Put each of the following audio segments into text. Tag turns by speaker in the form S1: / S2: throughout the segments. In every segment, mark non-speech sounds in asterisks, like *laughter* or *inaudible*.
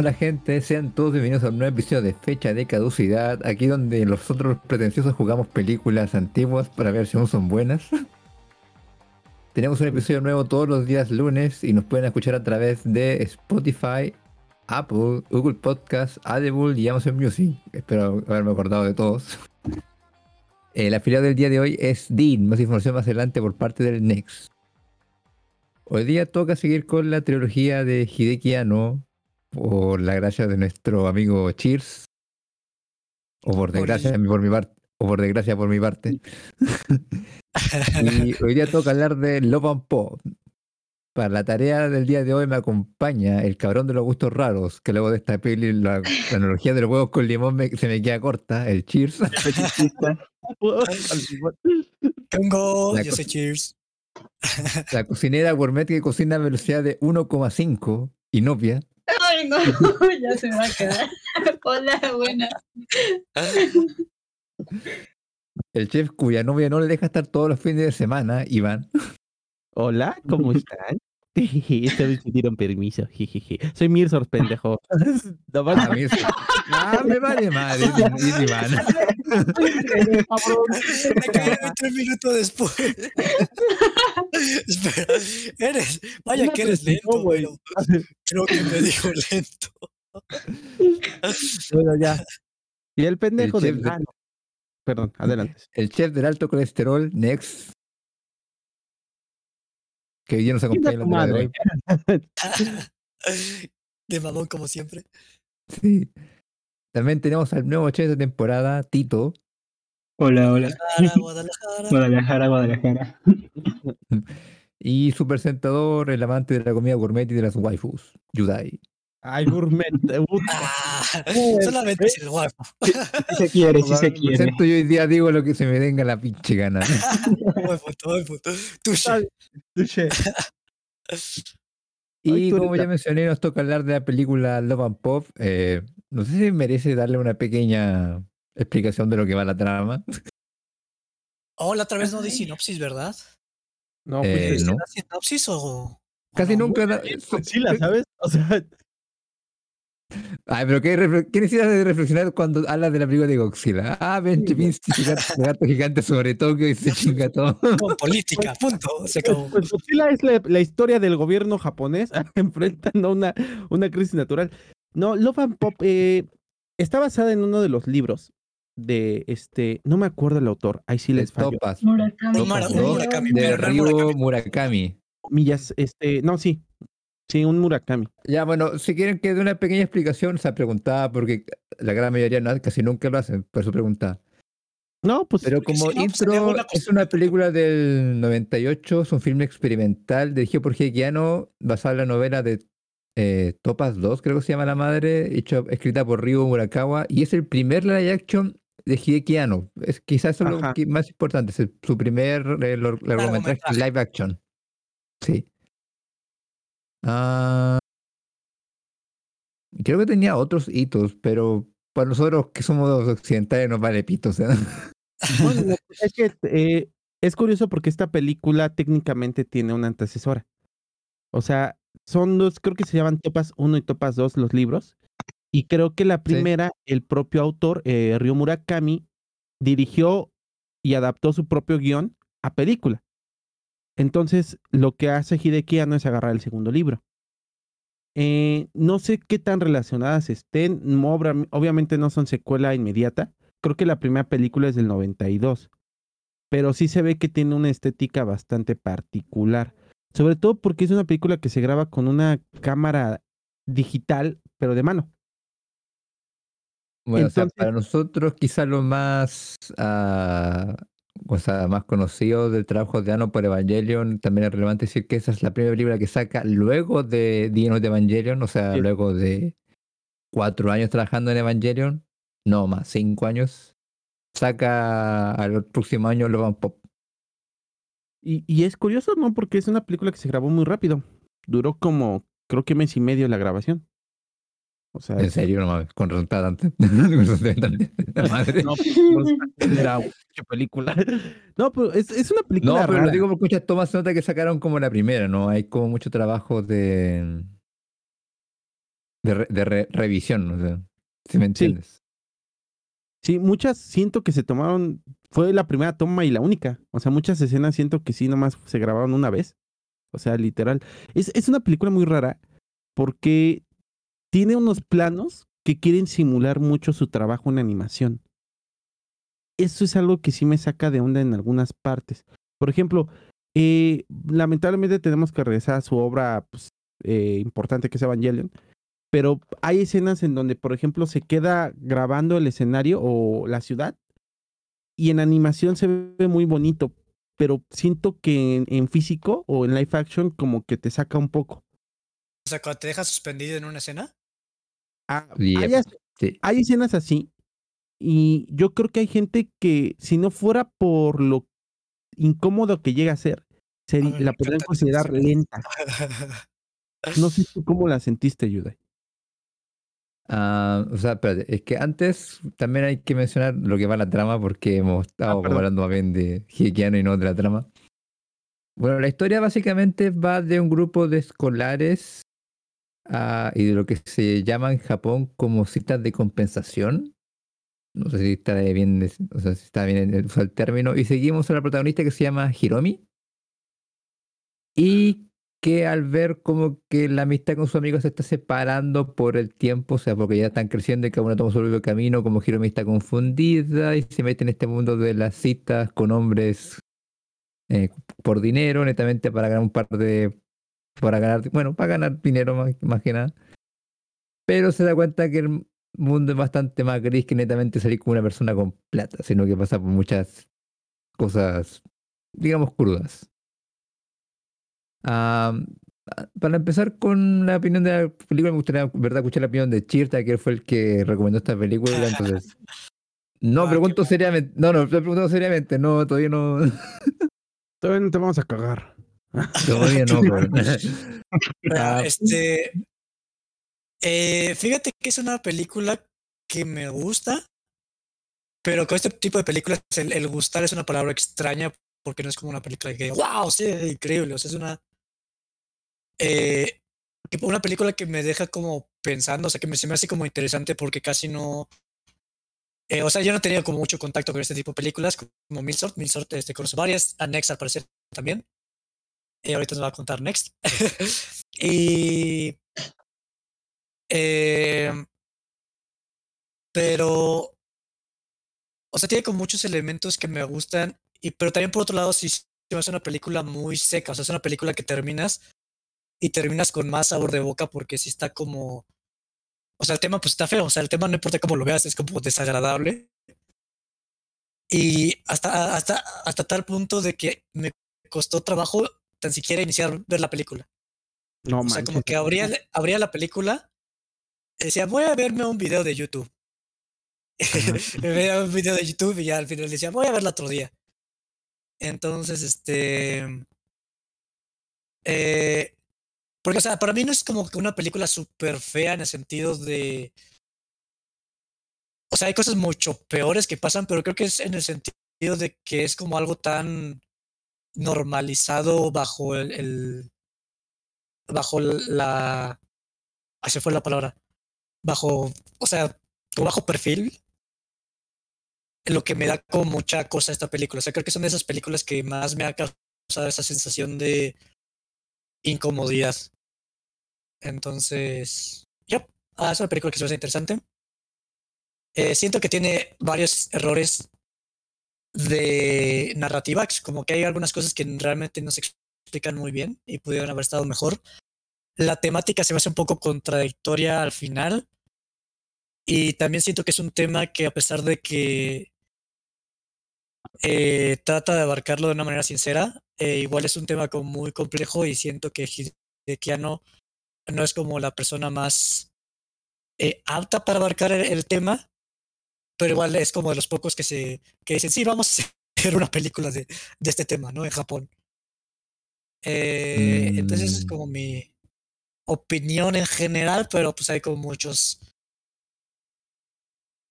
S1: Hola gente, sean todos bienvenidos a un nuevo episodio de Fecha de Caducidad, aquí donde nosotros pretenciosos jugamos películas antiguas para ver si aún son buenas. *laughs* Tenemos un episodio nuevo todos los días lunes y nos pueden escuchar a través de Spotify, Apple, Google Podcast, Audible y Amazon Music. Espero haberme acordado de todos. El afiliado del día de hoy es Dean, más información más adelante por parte del Next. Hoy día toca seguir con la trilogía de Hideki Anno, por la gracia de nuestro amigo Cheers. O por desgracia por mi parte. O por desgracia por mi parte. *laughs* y hoy día toca hablar de Love and Pop. Para la tarea del día de hoy me acompaña el cabrón de los gustos raros, que luego de esta peli la, analogía de los huevos con limón se me queda corta, el Cheers. *laughs* *laughs*
S2: Tengo, yo soy Cheers.
S1: La cocinera gourmet que cocina a velocidad de 1,5 y novia.
S3: Ay, no, *laughs* ya se va a quedar. *laughs* Hola, buena.
S1: El chef cuya novia no le deja estar todos los fines de semana, Iván.
S4: Hola, ¿cómo *laughs* están? Esta vez me dieron permiso. Soy Mirsor, pendejo. *laughs*
S1: No, ah, ah, me vale madre, Iván.
S2: Me *laughs* tres minutos después. *laughs* Espera, eres, vaya que eres lento, güey. Creo que me dijo lento.
S4: Bueno, ya. Y el pendejo del. De... Perdón, adelante.
S1: El chef del alto colesterol, Next. Que hoy nos acompaña la de hoy. *laughs*
S2: De mamón, como siempre.
S1: Sí. También tenemos al nuevo chef de temporada, Tito.
S5: Hola, hola. Guadalajara, Guadalajara. *laughs*
S1: y su presentador, el amante de la comida gourmet y de las waifus, Yudai.
S4: Ay, gourmet.
S2: ah, solamente es el waifu.
S5: Si se quiere, si se quiere.
S1: Yo hoy día digo lo que se me venga la pinche gana. *laughs*
S2: Tuche.
S1: Y como ya mencioné, nos toca hablar de la película Love and Pop. Eh, no sé si merece darle una pequeña explicación de lo que va la trama.
S2: Oh, la otra vez no di sinopsis, ¿verdad?
S4: No, pues
S1: eh, no.
S2: sinopsis o...?
S1: Casi nunca...
S4: Sí, la sabes. O sea...
S1: Ay, pero ¿qué, ¿qué necesitas de reflexionar cuando hablas de la película de Godzilla? Ah, ven, Chipinski, gato gigante sobre Tokio y se *laughs* chinga todo.
S2: Con política, punto. Se acabó.
S4: Pues Godzilla es la, historia del gobierno japonés *laughs* enfrentando una, una crisis natural. No, Love and Pop eh, está basada en uno de los libros de este, no me acuerdo el autor, ahí sí les fallo.
S1: Topas.
S3: Murakami.
S2: Murakami.
S1: De
S2: Murakami.
S1: Murakami.
S4: Millas, este, no, sí. Sí, un Murakami.
S1: Ya, bueno, si quieren que dé una pequeña explicación, se preguntaba, porque la gran mayoría no, casi nunca lo hacen, por su pregunta.
S4: No, pues.
S1: Pero como
S2: si no, pues,
S1: intro,
S2: una
S1: es una película del 98, es un filme experimental dirigido por Heikiano, basado en la novela de eh, Topas 2, creo que se llama la madre, hecho, escrita por Ryo Murakawa, y es el primer live action de Hideki Anno. Es, quizás eso es lo que- más importante, es el- su primer eh, Largometraje. live action. Sí. Ah, creo que tenía otros hitos, pero para nosotros que somos occidentales nos vale pito. O sea.
S4: Bueno, no, es que eh, es curioso porque esta película técnicamente tiene una antecesora. O sea, son dos, creo que se llaman Topas 1 y Topas 2 los libros. Y creo que la primera, el propio autor, eh, Ryo Murakami, dirigió y adaptó su propio guion a película. Entonces, lo que hace Hideki Anno es agarrar el segundo libro. Eh, no sé qué tan relacionadas estén, no, obviamente no son secuela inmediata, creo que la primera película es del 92, pero sí se ve que tiene una estética bastante particular, sobre todo porque es una película que se graba con una cámara digital, pero de mano.
S1: Bueno, o sea, para nosotros quizás lo más, ah, o sea, más conocido del trabajo de Ano por Evangelion, también es relevante decir que esa es la primera película que saca luego de Dienos de Evangelion, o sea,
S4: Sí.
S1: luego de cuatro años trabajando en Evangelion, no más, cinco años, saca al próximo año Love and Pop.
S4: Y, y es curioso, ¿no? Porque es una película que se grabó muy rápido, duró como, creo que mes y medio la grabación. O sea,
S1: En serio, no mames, con resultado antes. *laughs*
S4: No, pues, era mucha película. No, pero es, es una película
S1: No, pero
S4: rara.
S1: lo digo porque muchas tomas se nota que sacaron como la primera, ¿no? Hay como mucho trabajo de. de, re- de re- revisión, o sea, si me entiendes.
S4: Sí, muchas siento que se tomaron, fue la primera toma y la única. O sea, muchas escenas siento que sí, nomás se grabaron una vez. O sea, literal. Es, es una película muy rara porque tiene unos planos que quieren simular mucho su trabajo en animación. Eso es algo que sí me saca de onda en algunas partes. Por ejemplo, eh, lamentablemente tenemos que regresar a su obra pues, eh, importante que es Evangelion. Pero hay escenas en donde, por ejemplo, se queda grabando el escenario o la ciudad y en animación se ve muy bonito, pero siento que en, en físico o en live action como que te saca un poco.
S2: O sea, cuando te dejas suspendido en una escena.
S4: Ah,
S1: Yep,
S4: hay, as-
S1: sí.
S4: hay escenas así y yo creo que hay gente que si no fuera por lo incómodo que llega a ser, seri-
S2: A me
S4: la podrían considerar lenta. No sé tú cómo la sentiste, Yuday.
S1: Ah, o sea, espérate, es que antes también hay que mencionar lo que va la trama porque hemos estado como
S4: perdón.
S1: hablando más bien de Hikiano y no de la trama. Bueno, la historia básicamente va de un grupo de escolares ah, y de lo que se llama en Japón como citas de compensación. No sé si está bien, o sea, si está bien el, término. Y seguimos a la protagonista que se llama Hiromi. Y que al ver como que la amistad con sus amigos se está separando por el tiempo, o sea, porque ya están creciendo y cada uno toma su propio camino, como Hiromi está confundida y se mete en este mundo de las citas con hombres eh, por dinero, netamente para ganar un par de... para ganar, bueno, para ganar dinero más, más que nada. Pero se da cuenta que el mundo es bastante más gris que netamente salir como una persona con plata, sino que pasa por muchas cosas, digamos, crudas. Ah, para empezar con la opinión de la película, me gustaría ¿verdad? escuchar la opinión de Chirta, que fue el que recomendó esta película. Entonces, *laughs* no
S2: Ah,
S1: pregunto seriamente, no, no, pregunto seriamente, no, todavía no, *laughs*
S4: Todavía no te vamos a cagar.
S1: Todavía no. *laughs* pero- Ah,
S2: este. eh, fíjate que es una película que me gusta, pero con este tipo de películas el, el gustar es una palabra extraña porque no es como una película que, wow, sí, increíble. O sea, es una. eh, una película que me deja como pensando, o sea, que me, se me hace como interesante porque casi no. eh, o sea, yo no he tenido como mucho contacto con este tipo de películas, como Milsort. Milsort este, conozco varias, a Next al parecer también. Eh, ahorita nos va a contar Next. *laughs* y. eh, pero. O sea, tiene como muchos elementos que me gustan. Y, pero también por otro lado, sí me hace una película muy seca. O sea, es una película que terminas y terminas con más sabor de boca porque sí está como. O sea, el tema pues está feo. O sea, el tema no importa cómo lo veas, es como desagradable. Y hasta, hasta, hasta tal punto de que me costó trabajo tan siquiera iniciar ver la película.
S4: No,
S2: O sea, como que abría, abría la película, decía, voy a verme un video de YouTube. Me *laughs* veía un video de YouTube y ya al final decía, voy a verla otro día. Entonces, este. eh, porque, o sea, para mí no es como que una película súper fea en el sentido de. O sea, hay cosas mucho peores que pasan, pero creo que es en el sentido de que es como algo tan normalizado bajo el, bajo la se fue la palabra bajo o sea bajo perfil lo que me da como mucha cosa esta película. O sea creo que son de esas películas que más me ha causado esa sensación de incomodidad. Entonces ya ah, es una película que se me interesante. Eh, siento que tiene varios errores de narrativa, que es como que hay algunas cosas que realmente no se explican muy bien y pudieron haber estado mejor. La temática se me hace un poco contradictoria al final. Y también siento que es un tema que a pesar de que eh, trata de abarcarlo de una manera sincera, eh, igual es un tema como muy complejo y siento que Hideki Anno no es como la persona más eh, apta para abarcar el tema, pero igual es como de los pocos que se que dicen, sí, vamos a hacer una película de, de este tema, ¿no? En Japón. Eh, Entonces es
S1: Mm.
S2: como mi opinión en general, pero pues hay como muchos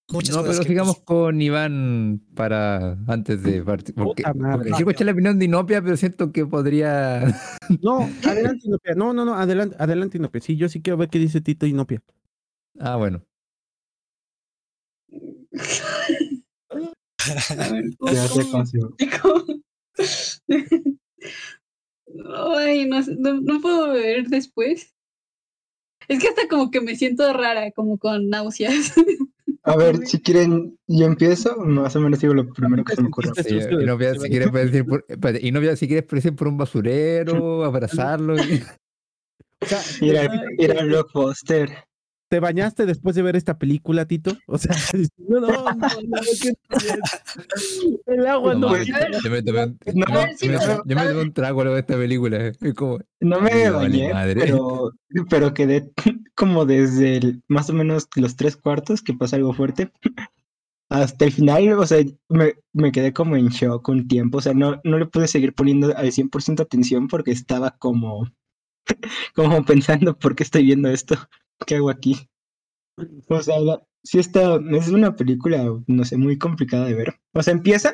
S2: muchas
S1: No, pero sigamos
S2: pues,
S1: con Iván para antes de partir. Porque, porque quiero escuchar la opinión de Inopia, pero siento que podría. *laughs*
S4: No, adelante, Inopia. No, no, no, adelante, adelante, Inopia. Sí, yo sí quiero ver qué dice Tito Inopia.
S1: Ah, bueno.
S3: A ver, *laughs* ¿cómo-
S5: Ya sé
S3: cómo-
S5: consigo. *laughs*
S3: cómo- Ay, no, no, no puedo ver después. Es que hasta como que me siento rara, como con náuseas. *laughs*
S5: A ver, si quieren, yo empiezo, más o menos digo lo primero que se me ocurre.
S4: Sentiste
S1: Sí, Inopia,
S4: de-
S1: si quieres decir por, Inopia, si quieres decir por un basurero, abrazarlo. y-
S4: O sea,
S5: Ir al, ir al blockbuster.
S4: ¿Te bañaste después de ver esta película, Tito? O sea, *laughs* no, no, no, no. El agua
S1: No
S4: no.
S1: yo me tomé un, trago luego de esta película. Como,
S5: No me bañé, pero, pero quedé *laughs* como desde el- más o menos los tres cuartos que pasa algo fuerte *laughs* hasta el final, o sea, me, me quedé como en shock un tiempo, o sea, no, no le pude seguir poniendo al 100% atención porque estaba como, como pensando, ¿por qué estoy viendo esto? ¿Qué hago aquí? O sea, la- sí está, es una película, no sé, muy complicada de ver. O sea, empieza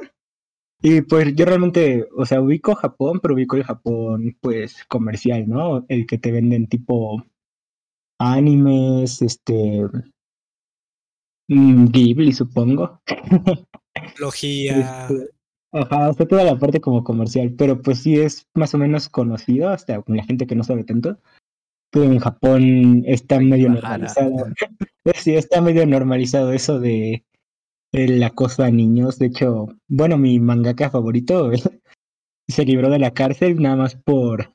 S5: y pues yo realmente, o sea, ubico Japón, pero ubico el Japón, pues, comercial, ¿no? El que te venden tipo animes, este... mm, Ghibli, supongo.
S2: Tecnología.
S5: Este, Ajá, o sea, toda la parte como comercial, pero pues sí es más o menos conocido, hasta con la gente que no sabe tanto. Pero en Japón está medio normalizado. *laughs* Sí, está medio normalizado eso de el acoso a niños. De hecho, bueno, mi mangaka favorito se libró de la cárcel nada más por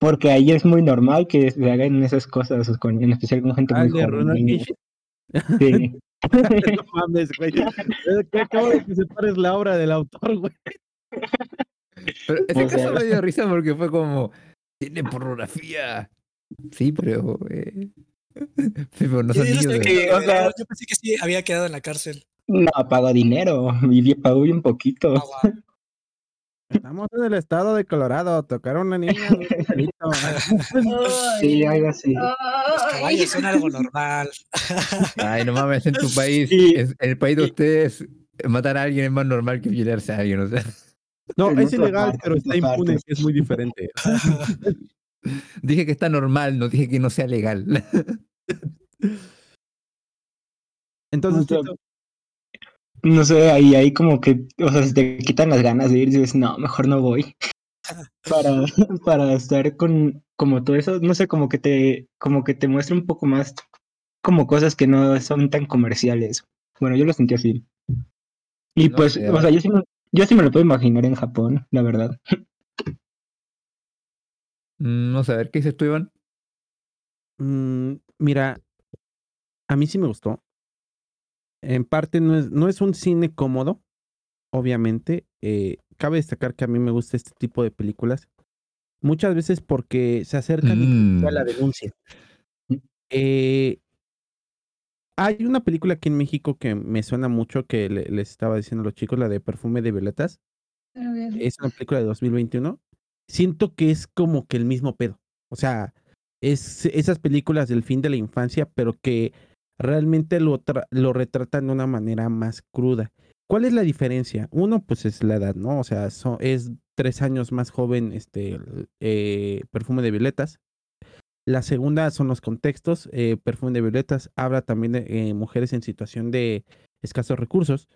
S5: porque ahí es muy normal que se hagan esas cosas, con, en especial con gente
S4: Ah,
S5: muy joven. Sí. *laughs* *laughs*
S4: No mames, güey. Acabo de que separes la obra del autor, güey.
S1: Pero ese
S5: O sea-
S1: caso me dio risa porque fue como, tiene pornografía. Sí, pero... eh, sí, *laughs* pero no
S2: Yo,
S1: son
S2: yo
S1: de-
S2: que-
S5: o sea-
S2: yo pensé que sí había quedado en la cárcel.
S5: No, pagó dinero, y pagó bien poquito.
S2: Ah, guau.
S4: Estamos en el estado de Colorado. Tocar a una niña. *laughs*
S5: Sí, algo así.
S2: Los
S3: Ay.
S2: caballos son algo normal. *laughs*
S1: Ay, no mames, en tu país, es- en el país de ustedes, matar a alguien es más normal que violarse a alguien, o sea.
S4: No,
S5: En
S4: es ilegal,
S5: parte,
S4: pero está impune,
S5: parte.
S4: es muy diferente. *laughs*
S1: Dije que está normal, no dije que no sea legal.
S4: Entonces,
S5: No sé, ahí, ahí como que, o sea, se te quitan las ganas de ir y dices, no, mejor no voy. *laughs* Para, para estar con como todo eso, no sé, como que te, como que te muestra un poco más como cosas que no son tan comerciales. Bueno, yo lo sentí así. Y
S1: No
S5: pues, o sea, yo sí, me, yo sí me lo puedo imaginar en Japón, la verdad.
S1: Mm, No sé, a ver, ¿qué dices tú, Iván?
S4: mm, mira, a mí sí me gustó. En parte no es, no es un cine cómodo, obviamente. eh, cabe destacar que a mí me gusta este tipo de películas. Muchas veces porque se acercan incluso a la
S1: Mm.
S4: denuncia. *laughs* Eh, hay una película aquí en México que me suena mucho que le- les estaba diciendo a los chicos, la de Perfume de Violetas. Es una película de 2021. Siento que es como que el mismo pedo. O sea, es esas películas del fin de la infancia, pero que realmente lo, tra- lo retratan de una manera más cruda. ¿Cuál es la diferencia? Uno, pues es la edad, ¿no? O sea, so- es tres años más joven este eh, Perfume de Violetas. La segunda son los contextos. eh, Perfume de Violetas habla también de eh, mujeres en situación de escasos recursos.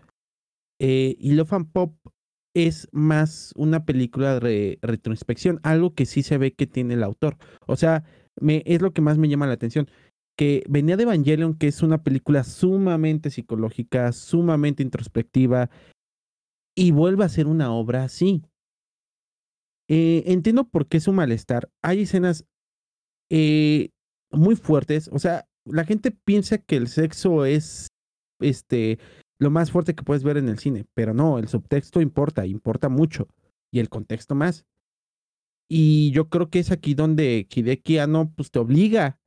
S4: Eh, y Love and Pop es más una película de retroinspección, algo que sí se ve que tiene el autor. O sea, me, es lo que más me llama la atención. Que venía de Evangelion, que es una película sumamente psicológica, sumamente introspectiva, y vuelve a ser una obra así. Entiendo por qué su malestar. Hay escenas eh, muy fuertes. O sea, la gente piensa que el sexo es este lo más fuerte que puedes ver en el cine, pero no, el subtexto importa, importa mucho, y el contexto más. Y yo creo que es aquí donde Hideki Anno pues te obliga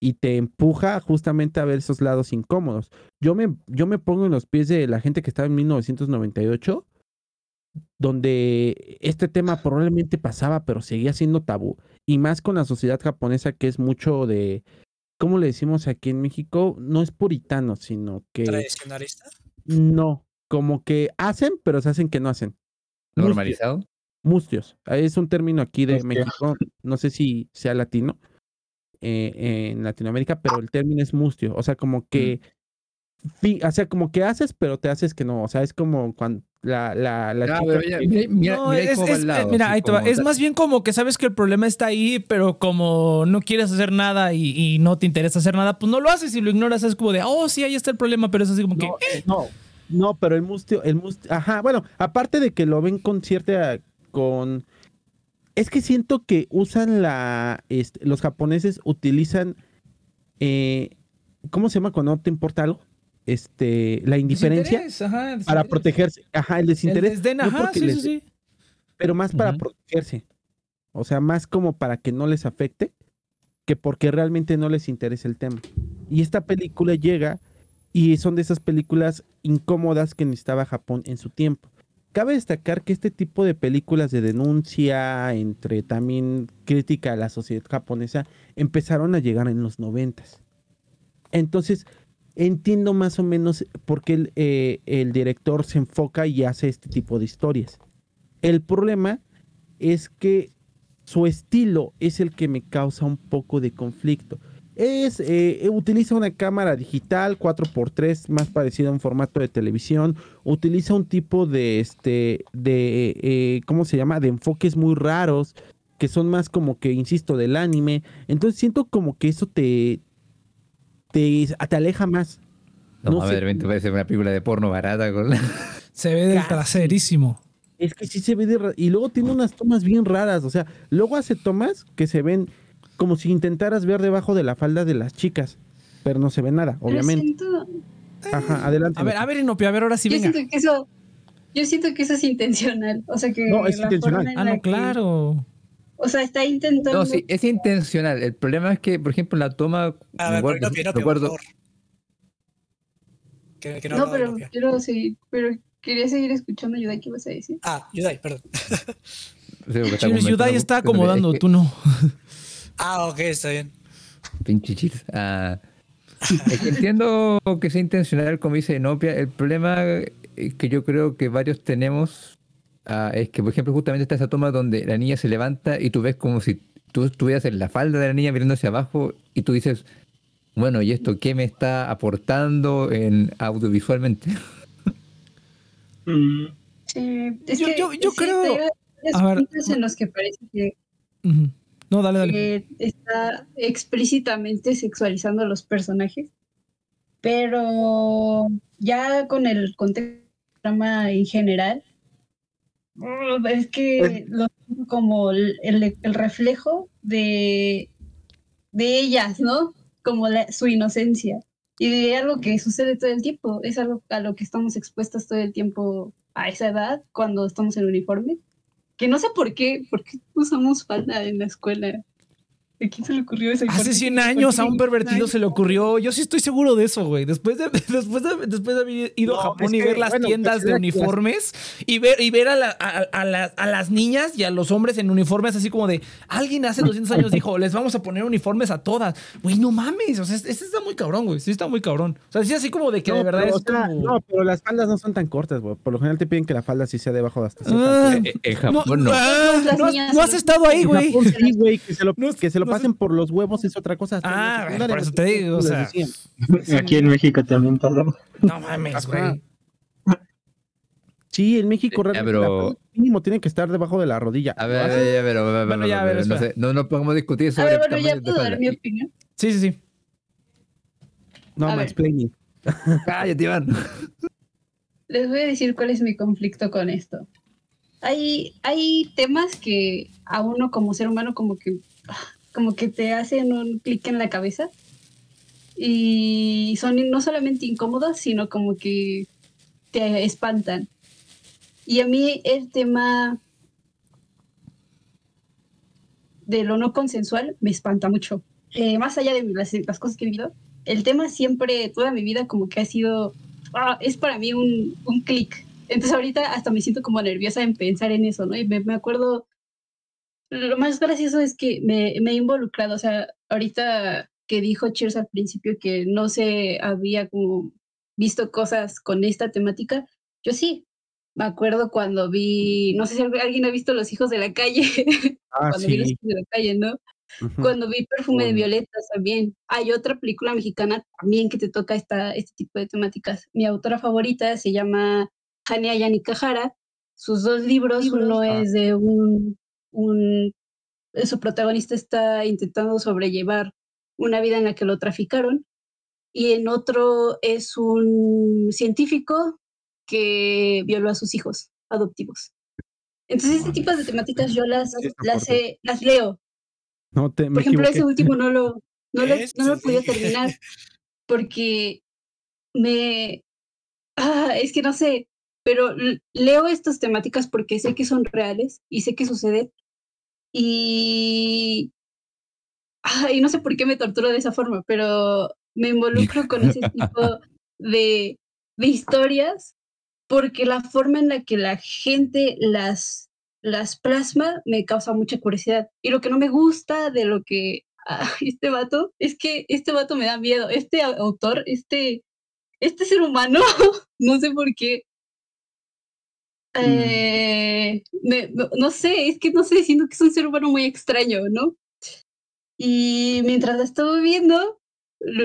S4: y te empuja justamente a ver esos lados incómodos. Yo me, yo me pongo en los pies de la gente que estaba en 1998, donde este tema probablemente pasaba, pero seguía siendo tabú. Y más con la sociedad japonesa que es mucho de ¿cómo le decimos aquí en México? No es puritano, sino que
S2: Tradicionalista.
S4: no, como que hacen, pero se hacen que no hacen.
S1: Normalizado.
S4: mustios. Es un término aquí de
S5: Hostia.
S4: México, no sé si sea latino, eh, en Latinoamérica, pero el término es mustio. O sea, como que, fi- o sea, como que haces, pero te haces que no. O sea, es como cuando la, la, la
S1: Ah,
S4: chica.
S1: mira, mira,
S6: No, es,
S1: lado,
S6: mira, ahí
S1: como
S6: más bien como que sabes que el problema está ahí, pero como no quieres hacer nada y, y no te interesa hacer nada, pues no lo haces y lo ignoras. Es como de, oh, sí, ahí está el problema, pero es así como que,
S4: No, no, no, pero el mustio, el mustio, ajá, bueno, aparte de que lo ven con cierta, con, es que siento que usan la, este, los japoneses utilizan, eh, ¿cómo se llama cuando no te importa algo? Este, la indiferencia
S6: ajá,
S4: para protegerse, ajá, el
S6: El
S4: desinterés,
S6: desdén,
S4: no
S6: ajá,
S4: porque
S6: sí,
S4: les-
S6: sí, sí.
S4: pero más para protegerse, o sea, más como para que no les afecte, que porque realmente no les interesa el tema. Y esta película llega y son de esas películas incómodas que necesitaba Japón en su tiempo. Cabe destacar que este tipo de películas de denuncia, entre también crítica a la sociedad japonesa, empezaron a llegar en los noventas. Entonces, entiendo más o menos por qué el, eh, el director se enfoca y hace este tipo de historias. El problema es que su estilo es el que me causa un poco de conflicto. Es, eh, utiliza una cámara digital 4x3 más parecida a un formato de televisión. Utiliza un tipo de, este, de, eh, ¿cómo se llama? De enfoques muy raros que son más como que, insisto, del anime. Entonces siento como que eso te, te, te aleja más.
S1: No,
S4: no
S1: a ver, repente parece una película de porno barata con la- *laughs*
S6: Se ve del traserísimo.
S4: Es que sí se ve de Y luego tiene unas tomas bien raras. O sea, luego hace tomas que se ven como si intentaras ver debajo de la falda de las chicas. Pero no se ve nada, obviamente.
S3: siento-
S4: Ajá, adelante.
S6: A ver, a ver, Inopia, a ver, ahora sí,
S3: yo
S6: venga.
S3: siento que eso, yo siento que eso es intencional. O sea que
S4: No, es
S3: la
S4: intencional.
S3: forma en
S6: Ah,
S3: la
S6: no,
S3: que-
S6: claro.
S3: O sea, está intentando.
S1: No, sí, es intencional. El problema es que, por ejemplo, la toma.
S2: A
S1: me acuerdo-
S2: por. Que, que no,
S3: pero quiero seguir, pero quería seguir escuchando ayuda ¿qué vas a decir?
S2: Ah, Yudai, perdón.
S1: sí, está
S6: Yudai está acomodando,
S1: es que-
S6: tú no.
S2: Ah, ok, está bien.
S1: Pinche chis. Ah, es que entiendo que sea intencional, como dice Enopia. El problema eh, que yo creo que varios tenemos ah, es que, por ejemplo, justamente está esa toma donde la niña se levanta y tú ves como si tú estuvieras en la falda de la niña mirando hacia abajo y tú dices, bueno, ¿y esto qué me está aportando en audiovisualmente? *laughs*
S5: Mm,
S3: Sí, es
S6: Yo-
S3: que
S6: yo- yo
S3: sí,
S6: creo-
S3: hay
S6: ver,
S3: puntos en los que parece que,
S6: Ujú. No, dale, dale.
S3: que está explícitamente sexualizando a los personajes, pero ya con el contexto del drama en general, es que lo siento como el, el- el reflejo de, de ellas, ¿no? Como la- su inocencia. Y de algo que sucede todo el tiempo, es algo a lo que estamos expuestas todo el tiempo a esa edad cuando estamos en uniforme. Que no sé por qué, por qué usamos falda en la escuela. ¿A quién se le ocurrió por
S6: Hace
S3: qué-
S6: 100
S3: por
S6: años a un pervertido se le ocurrió. Yo sí estoy seguro de eso, güey. Después de, *laughs* después de, después de haber ido
S4: No,
S6: a Japón y
S4: que,
S6: ver las
S4: bueno,
S6: tiendas de uniformes y ver, y ver a, la- a, a las- a las niñas y a los hombres en uniformes, así como de alguien hace 200 años dijo, les vamos a poner uniformes a todas. Güey, no mames. O sea, este está muy cabrón, güey. Sí está muy cabrón. O sea, sí, así como de que
S4: No,
S6: de verdad
S4: pero,
S6: es
S4: o sea,
S6: como-
S4: no, pero las faldas no son tan cortas, güey. Por lo general te piden que la falda sí sea debajo de hasta
S6: Ah,
S4: cierta altura.
S1: Eh, En
S6: no,
S1: Japón no.
S6: ah, no has- no estado ahí,
S4: En
S6: güey.
S4: Japón sí, güey, que se lo, *laughs*
S6: No-
S4: que se lo pasen por los huevos es otra cosa.
S6: Ah, por eso
S4: no
S6: te digo, o sea. *laughs*
S5: Aquí en México también pasó.
S6: No mames, güey.
S4: Sí, en México
S1: Ya,
S4: realmente
S1: pero-
S4: mínimo tiene que estar debajo de la rodilla.
S1: A ver,
S4: ¿Lo
S1: a ver, ya, pero, pero,
S6: Bueno,
S1: pero,
S6: ya, a ver,
S1: no, sé, no, no podemos discutir
S3: A
S1: sobre
S3: ver, bueno, ya puedo dar mi opinión.
S6: Sí, sí, sí.
S4: No,
S3: a ver.
S4: mansplaining. *laughs*
S1: Cállate, Iván.
S3: Les voy a decir cuál es mi conflicto con esto. Hay, hay temas que a uno como ser humano como que, ah, como que te hacen un clic en la cabeza y son no solamente incómodos, sino como que te espantan. Y a mí el tema de lo no consensual me espanta mucho. Eh, más allá de las, las cosas que he vivido, el tema siempre, toda mi vida como que ha sido ah, es para mí un, un clic. Entonces ahorita hasta me siento como nerviosa en pensar en eso, ¿no? Y me, me acuerdo, lo más gracioso es que me, me he involucrado, o sea, ahorita que dijo Cheers al principio que no se había como visto cosas con esta temática, yo sí. Me acuerdo cuando vi, no sé si alguien ha visto Los Hijos de la Calle, *laughs*
S4: Ah,
S3: cuando vi Los
S4: sí.
S3: Hijos de la Calle, ¿no? Cuando vi Perfume de. Violetas también. Hay otra película mexicana también que te toca esta, este tipo de temáticas. Mi autora favorita se llama Hania Yanikahara. Sus dos libros, uno
S4: Ah.
S3: es de un, un, su protagonista está intentando sobrellevar una vida en la que lo traficaron y en otro es un científico que violó a sus hijos adoptivos. Entonces, este tipo de temáticas yo las, las, eh, leo.
S4: No te
S3: Por ejemplo, ese último no lo, no lo, no lo terminar porque me... Ah, es que no sé, pero leo estas temáticas porque sé que son reales y sé que suceden y... ah, y no sé por qué me torturo de esa forma, pero me involucro con ese tipo de, de historias porque la forma en la que la gente las, las plasma me causa mucha curiosidad. Y lo que no me gusta de lo que ah, este vato es que este vato me da miedo. Este au- autor, este, este ser humano, *laughs* no sé por qué. Eh, me- no, sé, es que no sé, siento que es un ser humano muy extraño, ¿no? Y mientras la estaba viendo,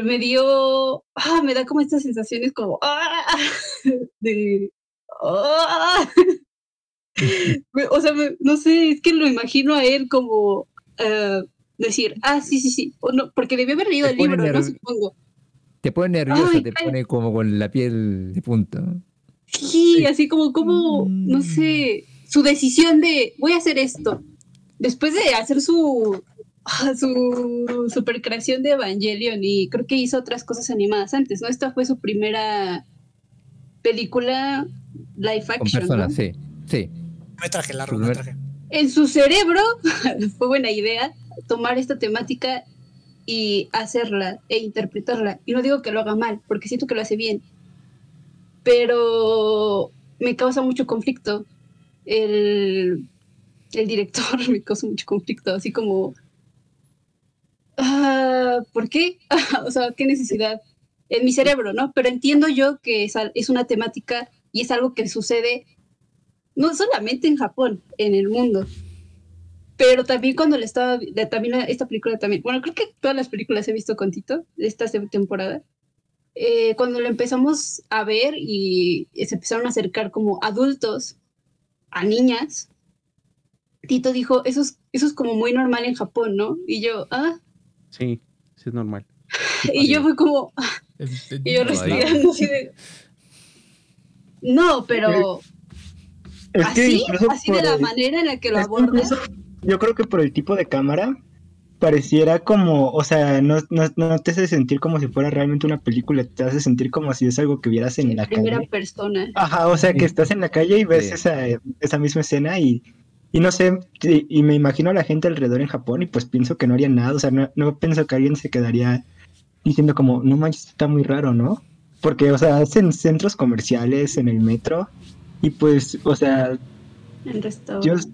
S3: me dio, ah, me da como estas sensaciones como, ah, *laughs* de, ah. *laughs* O sea, me- no sé, es que lo imagino a él como eh, decir, ah, sí, sí, sí, o no, porque debió haber leído el libro, Supongo.
S1: Te pone nerviosa,
S3: Ay,
S1: te pone como con la piel de punta.
S3: Sí, así como, como, no
S6: Mm.
S3: sé, su decisión de voy a hacer esto. Después de hacer su, *laughs* su supercreación de Evangelion y creo que hizo otras cosas animadas antes, ¿no? Esta fue su primera película live
S1: Con
S3: action. ¿no?
S1: personas, sí. Sí.
S2: Me traje largo, me- traje.
S3: En su cerebro *laughs* fue buena idea tomar esta temática y hacerla e interpretarla. Y no digo que lo haga mal, porque siento que lo hace bien. Pero me causa mucho conflicto. El, el director *laughs* me causa mucho conflicto, así como... ah, ¿Por qué? *laughs* o sea, ¿qué necesidad? En mi cerebro, ¿no? Pero entiendo yo que es, es una temática y es algo que sucede no solamente en Japón, en el mundo. Pero también cuando le estaba, también esta película también, bueno, creo que todas las películas he visto con Tito, esta temporada. Eh, cuando lo empezamos a ver y se empezaron a acercar como adultos a niñas, Tito dijo, eso es, eso es como muy normal en Japón, ¿no? Y yo, ah,
S4: Sí, sí es normal. *laughs*
S3: y yo fui como, *laughs* y yo
S1: Todavía.
S3: respirando así de... No, pero
S5: Es que
S3: así, así de
S5: por
S3: la
S5: el-
S3: manera en la que lo aborda.
S5: yo creo que por el tipo de cámara pareciera como, o sea, no, no, no te hace sentir como si fuera realmente una película, te hace sentir como si es algo que vieras en la
S3: primera
S5: calle.
S3: persona.
S5: Ajá, o sea, que estás en la calle y ves
S1: Sí.
S5: esa, esa misma escena y, y no sé, y, y me imagino a la gente alrededor en Japón y pues pienso que no harían nada, o sea, no, no pienso que alguien se quedaría diciendo como, no manches, está muy raro, ¿no? Porque, o sea, hacen centros comerciales en el metro y pues, o sea,
S3: En
S5: yo
S3: restaurantes.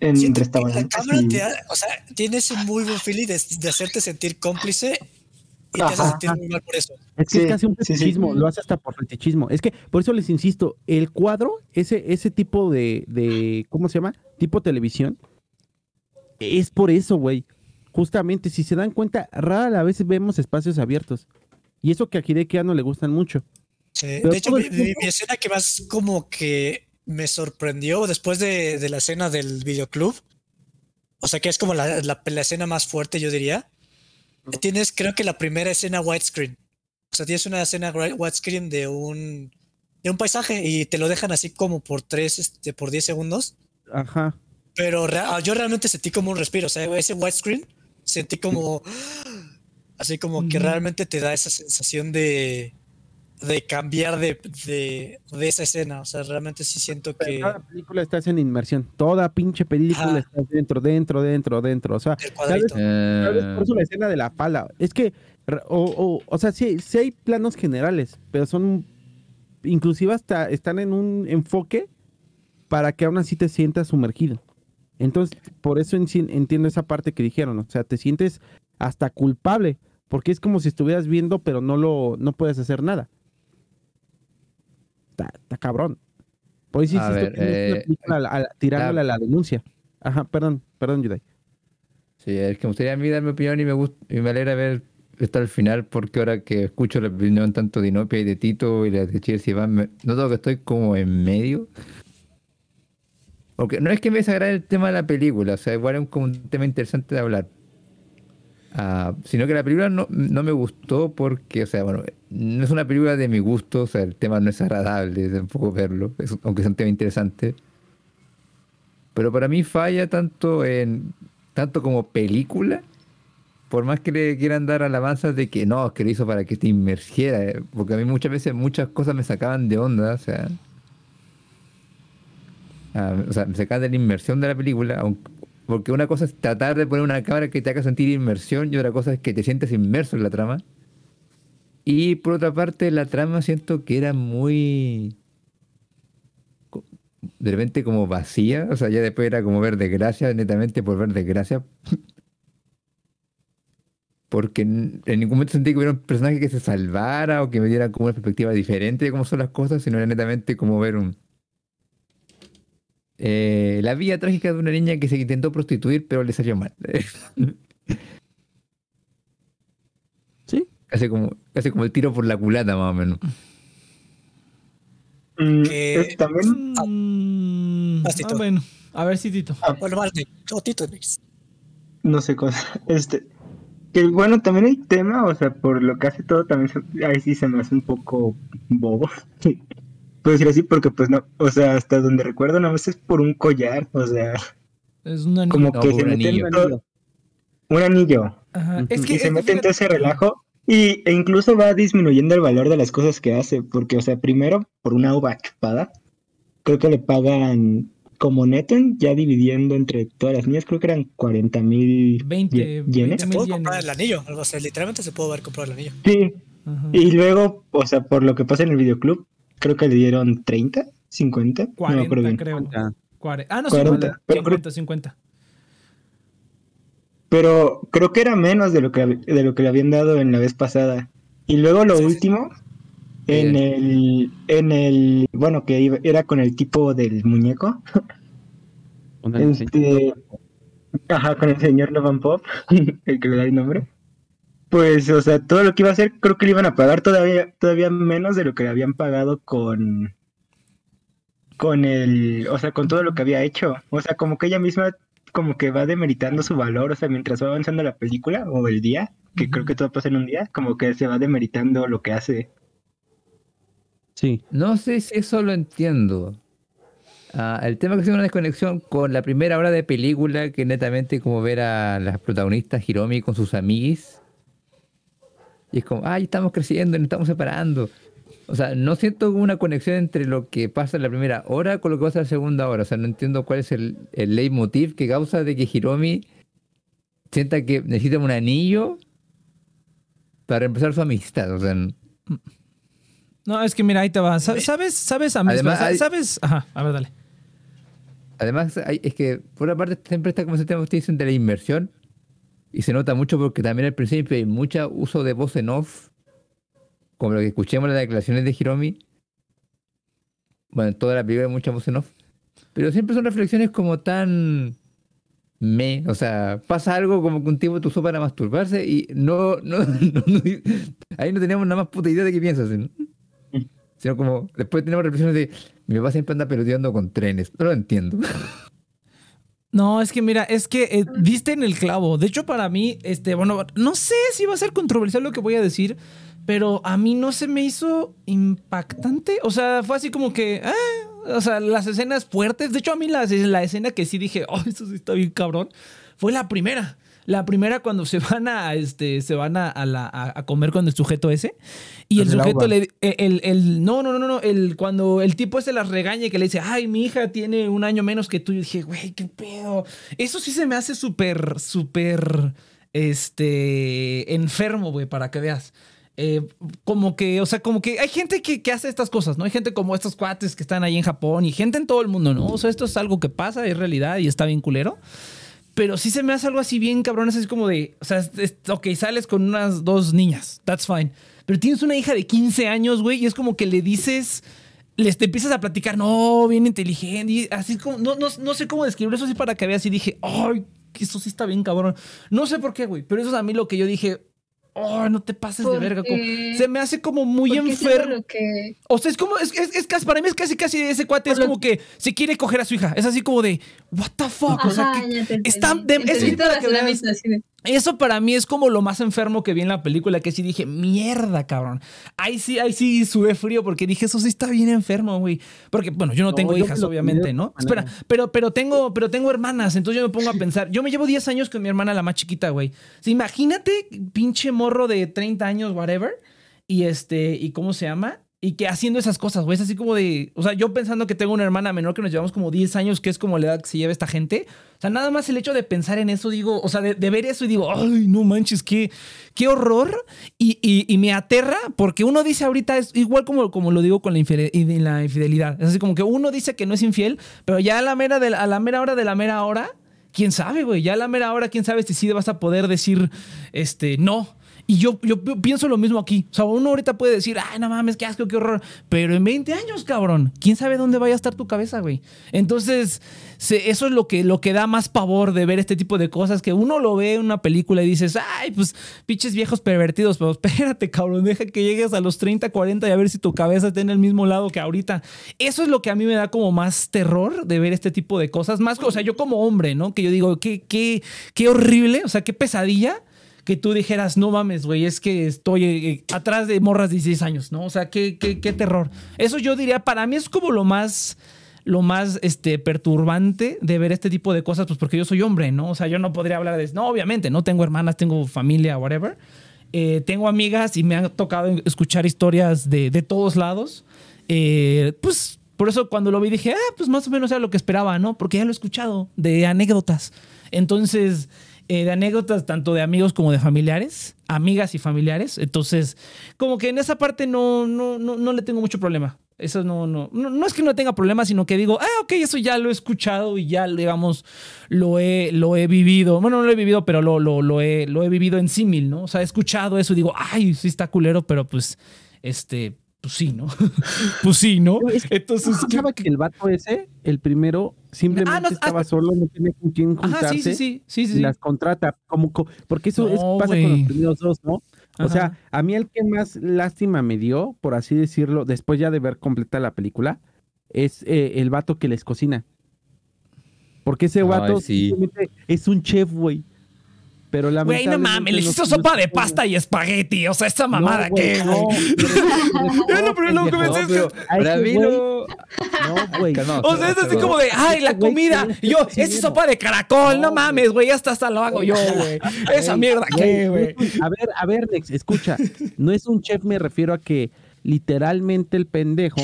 S5: En
S2: Siento que la
S5: restaurantes
S2: cámara
S5: y-
S2: te ha- o sea, tiene ese muy buen feeling de, de hacerte sentir cómplice y te hace
S5: Ajá.
S2: sentir muy mal por eso.
S4: Es que
S5: Sí,
S4: es casi un
S5: sí, sí.
S4: fetichismo, lo hace hasta por fetichismo. Es que, por eso les insisto, el cuadro, ese, ese tipo de, de, ¿cómo se llama? Tipo televisión, es por eso, güey. Justamente, si se dan cuenta, rara la vez vemos espacios abiertos. Y eso que a Hideki Anno le gustan mucho.
S2: Sí,
S4: Pero
S2: De hecho, mi, mi escena que más como que me sorprendió después de, de la escena del videoclub, o sea que es como la, la, la escena más fuerte, yo diría. Tienes, creo que la primera escena widescreen. O sea, tienes una escena wi- widescreen de un, de un paisaje y te lo dejan así como por tres, este, por 10 segundos.
S4: Ajá.
S2: Pero rea- yo realmente sentí como un respiro. O sea, ese widescreen sentí como. *gasps* Así como que realmente te da esa sensación de. De cambiar de, de, de esa escena. O sea, realmente sí siento
S4: Pero
S2: que.
S4: Cada película estás en inmersión. Toda pinche película
S2: Ajá.
S4: estás dentro, dentro, dentro, dentro. O sea,
S2: El
S4: tal vez,
S2: cuadrito.
S4: tal vez
S1: Eh,
S4: por eso la escena de la pala. Es que, o, o, o sea, sí, sí hay planos generales, pero son, inclusive hasta están en un enfoque para que aún así te sientas sumergido. Entonces, por eso entiendo esa parte que dijeron. O sea, te sientes hasta culpable Porque es como si estuvieras viendo, pero no lo, no puedes hacer nada. Está, está cabrón. Por eso
S1: A ver, eh,
S4: a la- la- tirándole a la denuncia. Ajá, perdón, perdón, Yudai.
S1: Sí, es que me gustaría a mí dar mi opinión y me gusta, y me alegra ver esto al final porque ahora que escucho la opinión tanto de Inopia y de Tito y las de Cheers y Iván, me- noto que estoy como en medio. Porque no es que me desagrade el tema de la película, o sea, igual es como un tema interesante de hablar. Ah, sino que la película no, no me gustó porque, o sea, bueno, no es una película de mi gusto, o sea, el tema no es agradable tampoco verlo, aunque es un tema interesante. Pero para mí falla tanto en tanto como película, por más que le quieran dar alabanzas de que no, que lo hizo para que te inmersiera, eh, porque a mí muchas veces muchas cosas me sacaban de onda, o sea, ah, o sea, me sacaban de la inmersión de la película, aunque- porque una cosa es tratar de poner una cámara que te haga sentir inmersión y otra cosa es que te sientes inmerso en la trama. Y por otra parte, la trama siento que era muy de repente como vacía, o sea, ya después era como ver desgracia, netamente por ver desgracia. Porque en ningún momento sentí que hubiera un personaje que se salvara o que me diera como una perspectiva diferente de cómo son las cosas, sino era netamente como ver un... eh, la vida trágica de una niña que se intentó prostituir pero le salió mal. *laughs*
S4: Sí.
S1: Casi como, casi como el tiro por la culata más o menos.
S5: Mm,
S2: Que-
S5: es también,
S6: Mm,
S2: Tito.
S6: ah, bueno, a ver si Tito.
S2: Bueno, Martín, o Tito, Nix.
S5: no sé cosa. *laughs* Este, que bueno, también hay tema, o sea, por lo que hace todo, también se- ahí sí se me hace un poco bobo. *laughs* Puedo decir así porque, pues no, o sea, hasta donde recuerdo, nada más es por un collar, o sea,
S6: Es una niña.
S5: como que se
S1: un anillo.
S5: todo- un anillo.
S6: Ajá. Es que
S5: y se
S6: es-
S5: mete en todo ese relajo y, e incluso va disminuyendo el valor de las cosas que hace, porque, o sea, primero, por una uva chupada, creo que le pagan como neto, ya dividiendo entre todas las niñas, creo que eran 40 mil
S6: 20,
S5: yenes.
S2: Se pudo comprar el anillo. O sea, literalmente se pudo haber comprado el anillo.
S5: Sí,
S6: Ajá.
S5: y luego, o sea, por lo que pasa en el videoclub, creo que le dieron 30, 50, no me
S6: 40,
S5: acuerdo bien.
S6: creo.
S4: Ah,
S6: Cuare- Ah, no,
S5: 40,
S6: 50.
S5: pero-
S6: 50, 50.
S5: Pero creo que era menos de lo que, de lo que le habían dado en la vez pasada. Y luego lo
S2: Sí, sí.
S5: último, en el, en el, bueno, que iba- era con el tipo del muñeco. Este, ajá, con el señor Lovan Pop, *laughs* el que le da el nombre. Pues, o sea, todo lo que iba a hacer, creo que le iban a pagar todavía, todavía menos de lo que le habían pagado con, con el, o sea, con todo lo que había hecho. O sea, como que ella misma, como que va demeritando su valor, o sea, mientras va avanzando la película o el día, que creo que todo pasa en un día, como que se va demeritando lo que hace.
S4: Sí.
S1: No sé si eso lo entiendo. Ah, el tema que tiene una desconexión con la primera hora de película, que netamente como ver a las protagonistas Hiromi con sus amiguis. Y es como, ay, estamos creciendo, nos estamos separando. O sea, no siento una conexión entre lo que pasa en la primera hora con lo que pasa en la segunda hora. O sea, no entiendo cuál es el, el leitmotiv que causa de que Hiromi sienta que necesita un anillo para empezar su amistad. O sea,
S6: No, es que mira, ahí te va. Sa- ¿Sabes? ¿Sabes? A mí,
S1: Además, hay-
S6: ¿Sabes? Ajá, a ver, dale.
S1: Además, hay- es que por una parte siempre está como ese tema que ustedes dicen de la inmersión. Y se nota mucho porque también al principio hay mucho uso de voz en off. Como lo que escuchemos en las declaraciones de Hiromi. Bueno, en toda la película hay mucha voz en off. Pero siempre son reflexiones como tan... Me, o sea, pasa algo como que un tipo te usó para masturbarse y no, no, *laughs* no- no- ahí no teníamos nada más puta idea de qué piensas. ¿no? Sino como, después tenemos reflexiones de, mi papá siempre anda peloteando con trenes. No lo entiendo. *laughs*
S6: No, es que mira, es que eh, diste en el clavo. De hecho, para mí, este, bueno, no sé si va a ser controversial lo que voy a decir, pero a mí no se me hizo impactante. O sea, fue así como que, ah, o sea, las escenas fuertes. De hecho, a mí la, la escena que sí dije, oh, eso sí está bien cabrón, fue la primera. La primera cuando se van a, este, se van a, a la- a- a comer con el sujeto ese. Y el sujeto
S4: agua.
S6: le, el, el- el- no, no, no, no, no, el, cuando el tipo ese las regaña y que le dice, ay, mi hija tiene un año menos que tú, yo dije, güey, qué pedo. Eso sí se me hace súper, súper, este, enfermo, güey, para que veas. Eh, como que, o sea, como que hay gente que, que hace estas cosas, ¿no? Hay gente como estos cuates que están ahí en Japón y gente en todo el mundo, ¿no? O sea, esto es algo que pasa, es realidad y está bien culero. Pero sí se me hace algo así bien cabrón, es como de, o sea, es- ok, sales con unas dos niñas, that's fine, pero tienes una hija de 15 años, güey, y es como que le dices, les te empiezas a platicar, no, bien inteligente, y así como, no, no, no sé cómo describirlo, eso sí para que veas, y dije, ay, eso sí está bien cabrón. No sé por qué, güey, pero eso es a mí lo que yo dije, oh, no te pases de verga. como- se me hace como muy enfermo.
S3: que
S6: O sea, es como, es, es, es casi, para mí es casi, casi ese cuate, es
S3: lo-
S6: como que se quiere coger a su hija. Es así como de, what the fuck, o sea,
S3: Ajá,
S6: que- está de- es para que veas-
S3: de-
S6: eso para mí es como lo más enfermo que vi en la película, que sí dije, mierda, cabrón. Ahí sí, ahí sí sube frío porque dije, eso sí está bien enfermo, güey. Porque, bueno, yo no
S4: No,
S6: tengo
S4: yo
S6: hijas, obviamente, ¿no? Espera, pero, pero tengo, pero tengo hermanas, entonces yo me pongo a pensar, yo me llevo 10 años con mi hermana, la más chiquita, güey. Imagínate, pinche morro de 30 años, whatever, y este, ¿y cómo se llama? Y que haciendo esas cosas, güey, es así como de, o sea, yo pensando que tengo una hermana menor que nos llevamos como 10 años, que es como la edad que se lleva esta gente, o sea, nada más el hecho de pensar en eso, digo, o sea, de, ver eso y digo, ay, no manches, qué, qué horror. Y, y- me aterra porque uno dice ahorita, igual como, como lo digo con la, infidelidad. Es así como que uno dice que no es infiel, pero ya a la mera, de a la mera hora de la mera hora, quién sabe, güey, ya a la mera hora, quién sabe si sí vas a poder decir, este, no. Y yo, yo pi- pienso lo mismo aquí. O sea, uno ahorita puede decir, ay, no mames, qué asco, qué horror. Pero en 20 años, cabrón, quién sabe dónde vaya a estar tu cabeza, güey. Entonces, eso es lo que, lo que da más pavor de ver este tipo de cosas, que uno lo ve en una película y dices, ay, pues, pinches viejos pervertidos, pero espérate, cabrón, deja que llegues a los 30, 40 y a ver si tu cabeza está en el mismo lado que ahorita. Eso es lo que a mí me da como más terror de ver este tipo de cosas. Más, o sea, yo como hombre, ¿no? Que yo digo, qué, qué, qué horrible, o sea, qué pesadilla que tú dijeras, no mames, güey, es que estoy eh, atrás de morras de 16 años, ¿no? O sea, qué, qué, terror. Eso yo diría, para mí es como lo más, lo más este, perturbante de ver este tipo de cosas, pues porque yo soy hombre, ¿no? O sea, yo no podría hablar de No, obviamente, no tengo hermanas, tengo familia, whatever. Eh, tengo amigas y me han tocado escuchar historias de, de todos lados. Eh, pues por eso cuando lo vi dije, ah, pues más o menos era lo que esperaba, ¿no? Porque ya lo he escuchado de anécdotas. Entonces, eh, de anécdotas tanto de amigos como de familiares, amigas y familiares. Entonces, como que en esa parte no, no, no, no le tengo mucho problema. Eso no, no, no, no es que no tenga problema, sino que digo, ah, ok, eso ya lo he escuchado y ya, digamos, lo he, lo he vivido. Bueno, no lo he vivido, pero lo, lo, lo, he, lo he vivido en símil, ¿no? O sea, he escuchado eso y digo, ay, sí está culero, pero pues, este, pues sí, ¿no? *laughs* pues sí, ¿no?
S4: Es que-
S6: Entonces, ¿qué-
S4: Escuchaba que el vato ese, el primero, simplemente
S6: Ah, no, ah,
S4: estaba solo, no tenía con quién juntarse.
S6: Ajá, sí, sí, sí, sí, sí.
S4: y las contrata, como, co- porque eso es-
S6: No,
S4: pasa con los primeros dos, ¿no? O
S6: Ajá.
S4: sea, a mí el que más lástima me dio, por así decirlo, después ya de ver completa la película, es eh, el vato que les cocina. Porque ese
S1: Ay,
S4: vato
S1: sí.
S4: simplemente es un chef, güey. Pero la
S6: Güey, no mames, le hizo sopa de pasta y espagueti. O sea, esta mamada que.
S4: No, *laughs* *laughs*
S6: Es lo primero que me
S1: No,
S6: que-
S4: güey.
S1: no.
S4: No, güey.
S1: No,
S6: O sea, es así como de, ay, la comida. yo, esa sopa de caracol, no
S4: No,
S6: mames, güey, hasta hasta lo hago yo, *laughs* güey. Esa mierda qué,
S4: güey,
S6: güey.
S4: A ver, a ver, Nex, escucha. No es un chef, me refiero a que literalmente el pendejo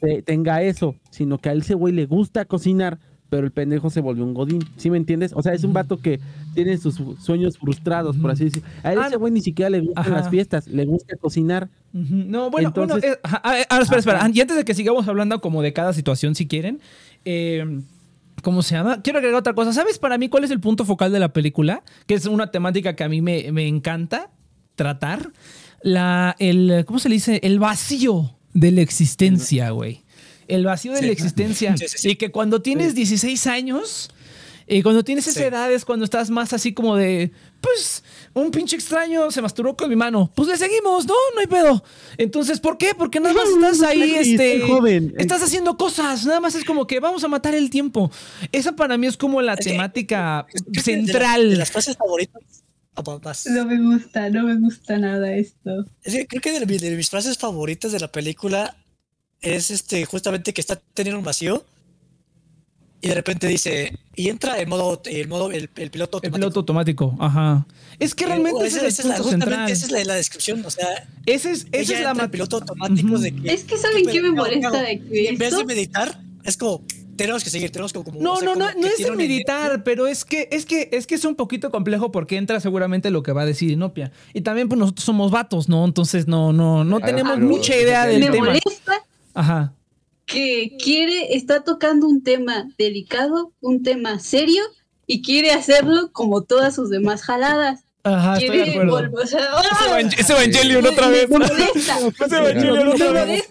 S4: te- tenga eso, sino que a él ese güey le gusta cocinar, pero el pendejo se volvió un godín. ¿Sí me entiendes? O sea, es un vato que tiene sus sueños frustrados, por así decirlo. A él
S6: Ah,
S4: ese güey ni siquiera le gustan
S6: ajá.
S4: las fiestas, le gusta cocinar.
S6: No, bueno,
S4: Entonces-
S6: bueno, eh, ajá, a ver, ahora, espera, espera. Y antes de que sigamos hablando como de cada situación, si quieren, eh, ¿cómo se llama? Quiero agregar otra cosa. ¿Sabes para mí cuál es el punto focal de la película? Que es una temática que a mí me, me encanta tratar. La, el, ¿cómo se le dice? El vacío de la existencia, güey. El vacío de
S2: Sí.
S6: la existencia.
S2: Sí, sí, sí.
S6: Y que cuando tienes 16 años, y cuando tienes esa
S2: Sí.
S6: edad es cuando estás más así como de, pues, un pinche extraño se masturbó con mi mano. Pues le seguimos, ¿no? No hay pedo. Entonces, ¿por qué? Porque nada más estás ahí, este...
S4: joven.
S6: Estás haciendo cosas, nada más es como que vamos a matar el tiempo. Esa para mí es como la temática
S2: de la-
S6: central.
S2: De, las frases favoritas. Vas.
S3: No me gusta, no me gusta nada esto.
S2: Es que creo que de mis frases favoritas de la película es este justamente que está teniendo un vacío y de repente dice y entra en modo el modo el, el piloto
S6: El
S2: automático.
S6: piloto automático, ajá. Es que realmente
S2: esa-
S6: ese
S2: esa
S6: es el
S2: la-
S6: punto
S2: justamente
S6: central.
S2: Esa es la, la descripción, o sea,
S6: Ese es, esa es la ma-
S2: piloto automático
S6: Ujú.
S2: de que
S3: Es que ¿saben qué me molesta de que
S2: en vez de meditar es como tenemos que seguir, tenemos como, como
S6: No,
S2: o sea,
S6: no, no, no
S2: que
S6: es el meditar, pero es que, es que, es que es un poquito complejo porque entra seguramente lo que va a decir Inopia. Y también, pues nosotros somos vatos, ¿no? Entonces no, no, no
S1: Claro,
S6: tenemos mucha idea del
S3: Me
S6: tema.
S3: molesta
S6: Ajá.
S3: que quiere, está tocando un tema delicado, un tema serio, y quiere hacerlo como todas sus demás jaladas.
S6: Ajá, estoy de
S3: Quiere
S6: acuerdo.
S3: volver- o sea,
S6: Ese Evangelion *laughs* otra vez.
S3: me molesta.
S6: Ese Evangelion otra vez.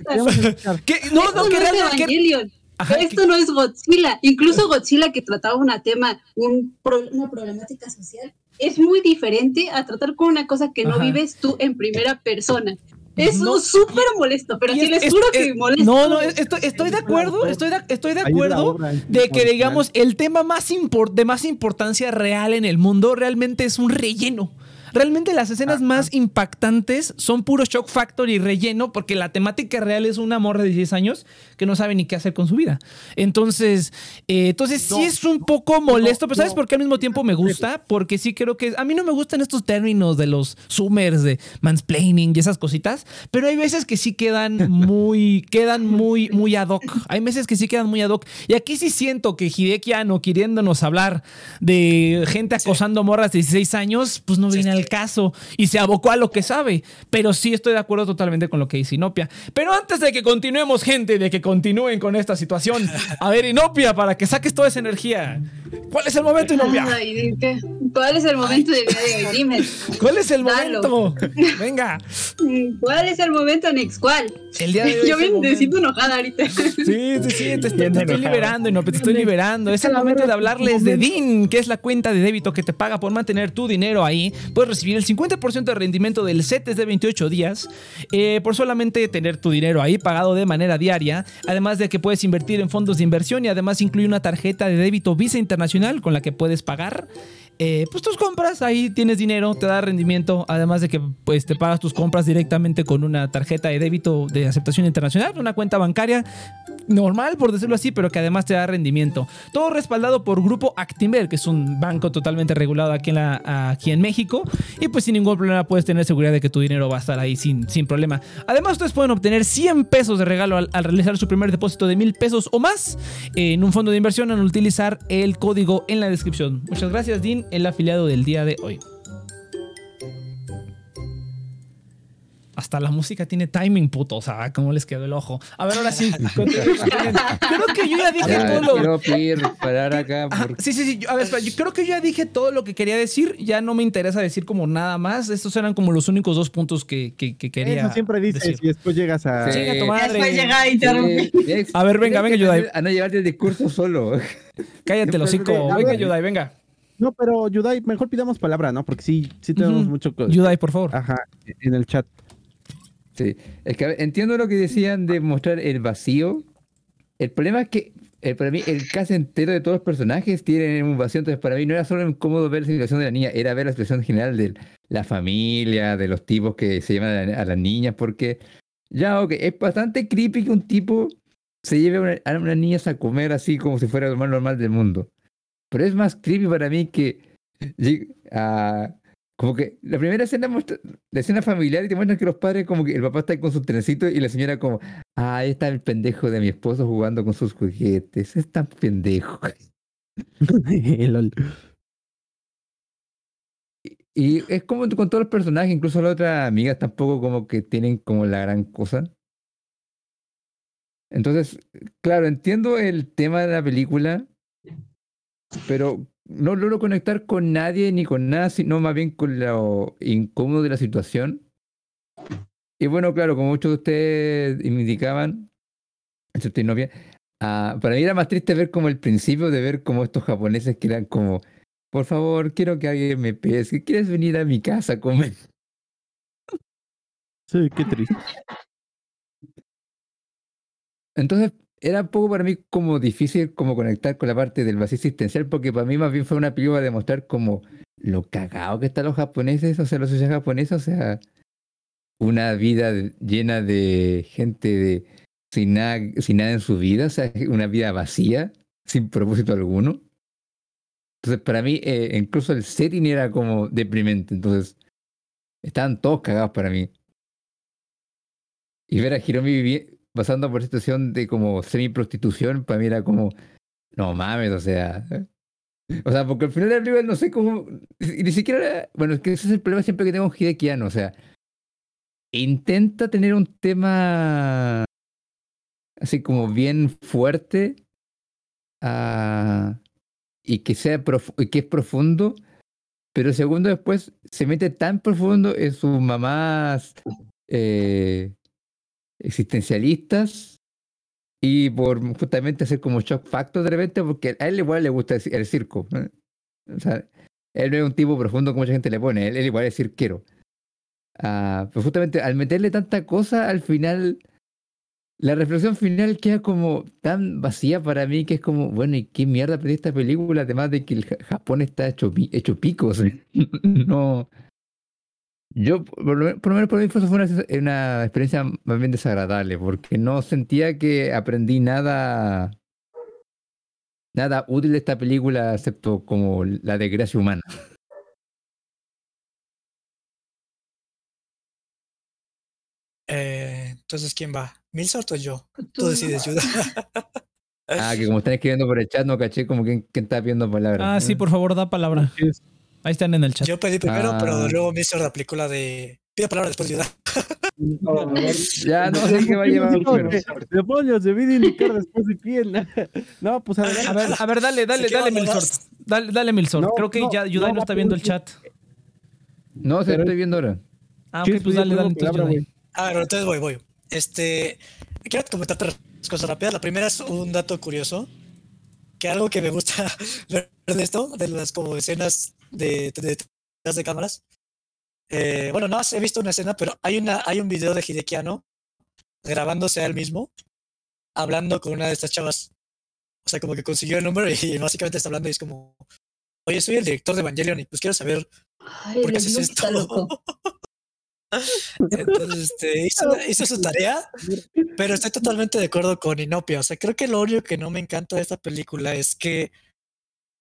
S6: ¿Qué? No,
S3: Esto
S6: no,
S3: es
S6: realmente. que-
S3: Evangelion.
S6: Ajá, que-
S3: Esto no es Godzilla. Incluso Godzilla que trataba un tema, un pro- una problemática social, es muy diferente a tratar con una cosa que no
S6: Ajá.
S3: vives tú en primera persona.
S6: No,
S3: es súper molesto, pero sí
S6: es-
S3: les
S6: es-
S3: juro
S6: es-
S3: que molesta.
S6: No, no, estoy, estoy de acuerdo, estoy de, estoy de acuerdo
S4: obra
S6: de que, digamos, el tema más impor- de más importancia real en el mundo realmente es un relleno. Realmente las escenas más impactantes son puro shock factor y relleno porque la temática real es una morra de 16 años que no sabe ni qué hacer con su vida. Entonces, eh, entonces sí es un poco molesto, pero ¿sabes
S4: no.
S6: por qué al mismo tiempo me gusta? Porque sí creo que a mí no me gustan estos términos de los zoomers, de mansplaining y esas cositas, pero hay veces que sí quedan *laughs* muy, quedan muy, muy ad hoc. Hay veces que sí quedan muy ad hoc. Y aquí sí siento que Hideki Anno queriéndonos hablar de gente acosando morras de 16 años, pues no viene al caso y se abocó a lo que sabe. Pero sí estoy de acuerdo totalmente con lo que dice Inopia. Pero antes de que continuemos, gente, de que continúen con esta situación, a ver, Inopia, para que saques toda esa energía. ¿Cuál es el momento, Inopia?
S3: ¿Cuál es el momento del día de hoy? Dime.
S6: ¿Cuál es el
S3: Dalo.
S6: momento? *laughs* Venga.
S3: ¿Cuál es el momento, Nex? ¿Cuál?
S6: El día de hoy *laughs*
S3: Yo me
S6: momento.
S3: siento enojada ahorita.
S6: Sí, sí, sí, te, estoy- te estoy liberando, Inopia, te estoy liberando. Es el momento de hablarles de DIN, que es la cuenta de débito que te paga por mantener tu dinero ahí. Puedes recibir el 50% de rendimiento del CETES de 28 días eh, por solamente tener tu dinero ahí pagado de manera diaria. Además de que puedes invertir en fondos de inversión y además incluye una tarjeta de débito Visa Internacional con la que puedes pagar. Eh, pues tus compras, ahí tienes dinero, te da rendimiento, además de que pues te pagas tus compras directamente con una tarjeta de débito de aceptación internacional, una cuenta bancaria normal, por decirlo así, pero que además te da rendimiento. Todo respaldado por Grupo Actinver, que es un banco totalmente regulado aquí en, aquí en México. Y pues sin ningún problema puedes tener seguridad de que tu dinero va a estar ahí sin, sin problema. Además, ustedes pueden obtener 100 pesos de regalo al, al realizar su primer depósito de 1000 pesos o más en un fondo de inversión al utilizar el código en la descripción. Muchas gracias, Dean, el afiliado del día de hoy. Hasta la música tiene timing, puto. O sea, ¿cómo les quedó el ojo? A ver, ahora sí. *laughs* Creo que yo ya dije
S1: Ya,
S6: todo lo.
S1: quiero pedir parar acá porque
S6: sí, sí, sí. yo- a ver, espera, yo creo que yo ya dije todo lo que quería decir. Ya no me interesa decir como nada más. Estos eran como los únicos dos puntos que, que- que quería.
S4: Eso siempre dices
S6: decir.
S4: y después llegas a...
S1: Sí.
S6: Chinga tu madre.
S3: Después llega a interrumpir.
S1: Sí, Nex,
S6: A ver, venga, venga, Yudai.
S1: A no llevarte el discurso solo.
S6: Cállate, los hocico.
S4: A
S6: Venga. Yudai, venga.
S4: No, pero Yudai, mejor pidamos palabra, ¿no? Porque sí, sí tenemos mucho...
S6: Yudai, por favor.
S4: Ajá, en el chat.
S1: Sí, es que entiendo lo que decían de mostrar el vacío. El problema es que eh, para mí el caso entero de todos los personajes tienen un vacío, entonces para mí no era solo incómodo ver la situación de la niña, era ver la situación general de la familia, de los tipos que se llevan a, la- a las niñas, porque ya, ok, es bastante creepy que un tipo se lleve a una, a unas niñas a comer así como si fuera lo más normal del mundo. Pero es más creepy para mí que lleg- a- como que la primera escena muestra, la escena familiar y te muestran que los padres como que el papá está ahí con su trencito y la señora como, ah, ahí está el pendejo de mi esposo jugando con sus juguetes, es tan pendejo. *laughs*
S4: Lol.
S1: Y es como con todos los personajes, incluso las otras amigas tampoco como que tienen como la gran cosa. Entonces, claro, entiendo el tema de la película, pero no logro conectar con nadie ni con nada, sino más bien con lo incómodo de la situación. Y bueno, claro, como muchos de ustedes me indicaban, excepto Inopia, ah, para mí era más triste ver como el principio de ver como estos japoneses que eran como, por favor, quiero que alguien me pesque, ¿quieres venir a mi casa a comer?
S4: Sí, qué triste.
S1: Entonces era un poco para mí como difícil como conectar con la parte del vacío existencial, porque para mí más bien fue una película de mostrar como lo cagado que están los japoneses, o sea, la sociedad japonesa, o sea, una vida llena de gente de, sin, nada, sin nada en su vida, o sea, una vida vacía, sin propósito alguno. Entonces para mí eh, incluso el setting era como deprimente, entonces estaban todos cagados para mí. Y ver a Hiromi pasando por situación de como semi-prostitución, para mí era como, no mames, o sea. O sea, porque al final de película no sé cómo. Y ni siquiera. era- Bueno, es que ese es el problema siempre que tengo Anno, o sea. Intenta tener un tema. Así como bien fuerte. ah, y que sea profu- y que es profundo, pero segundo después se mete tan profundo en sus mamás eh, existencialistas y por justamente hacer como shock factor de repente, porque a él igual le gusta el, ci- el circo. O sea, él no es un tipo profundo como mucha gente le pone, él, él igual es cirquero. Ah, pero justamente al meterle tanta cosa, al final, la reflexión final queda como tan vacía para mí que es como, bueno, ¿y qué mierda perdí esta película? Además de que el Ja- Japón está hecho, hecho picos. *laughs* no. Yo, por lo, men- por lo menos por mí, fue fue una, experiencia más bien desagradable, porque no sentía que aprendí nada, nada útil de esta película, excepto como la desgracia humana.
S2: Eh, entonces, ¿quién va? ¿Milsort o yo? Tú decides, Yuda.
S1: Ah, que como están escribiendo por el chat, no caché como quién, quién está pidiendo palabras.
S6: Ah, sí, por favor, da palabra. Ahí están en el chat.
S2: Yo pedí primero,
S1: Ah.
S2: pero luego Milsort aplicó la de. Pide palabra después, Yuda. *laughs*
S1: Ya no sé qué va a llevar primero.
S4: Demonios, debí de indicar después de quién. *laughs* No, pues adelante.
S6: A ver, a ver, dale, dale, dale,
S2: vas?
S6: Dale, dale, Milsort.
S4: No,
S6: Creo que
S4: no,
S6: ya Yudai
S4: no,
S6: no está viendo el chat.
S1: No, se
S4: Pero-
S1: estoy viendo ahora.
S6: Ah, ok, pues dale, dale, entonces.
S2: Ah, bueno, entonces voy, voy. Este. Quiero comentarte las cosas rápidas. La primera es un dato curioso. Que algo que me gusta *laughs* ver de esto, de las como escenas de, de, detrás de cámaras. Eh, bueno, no he visto una escena, pero hay, una, hay un video de Hideki Anno grabándose a él mismo, hablando con una de estas chavas. O sea, como que consiguió el número y *laughs* básicamente está hablando y es como, oye, soy el director de Evangelion y pues quiero saber
S3: Ay,
S2: por qué haces esto. *laughs* Entonces, este, hizo, hizo su tarea, pero estoy totalmente de acuerdo con Inopia. O sea, creo que lo único que no me encanta de esta película es que,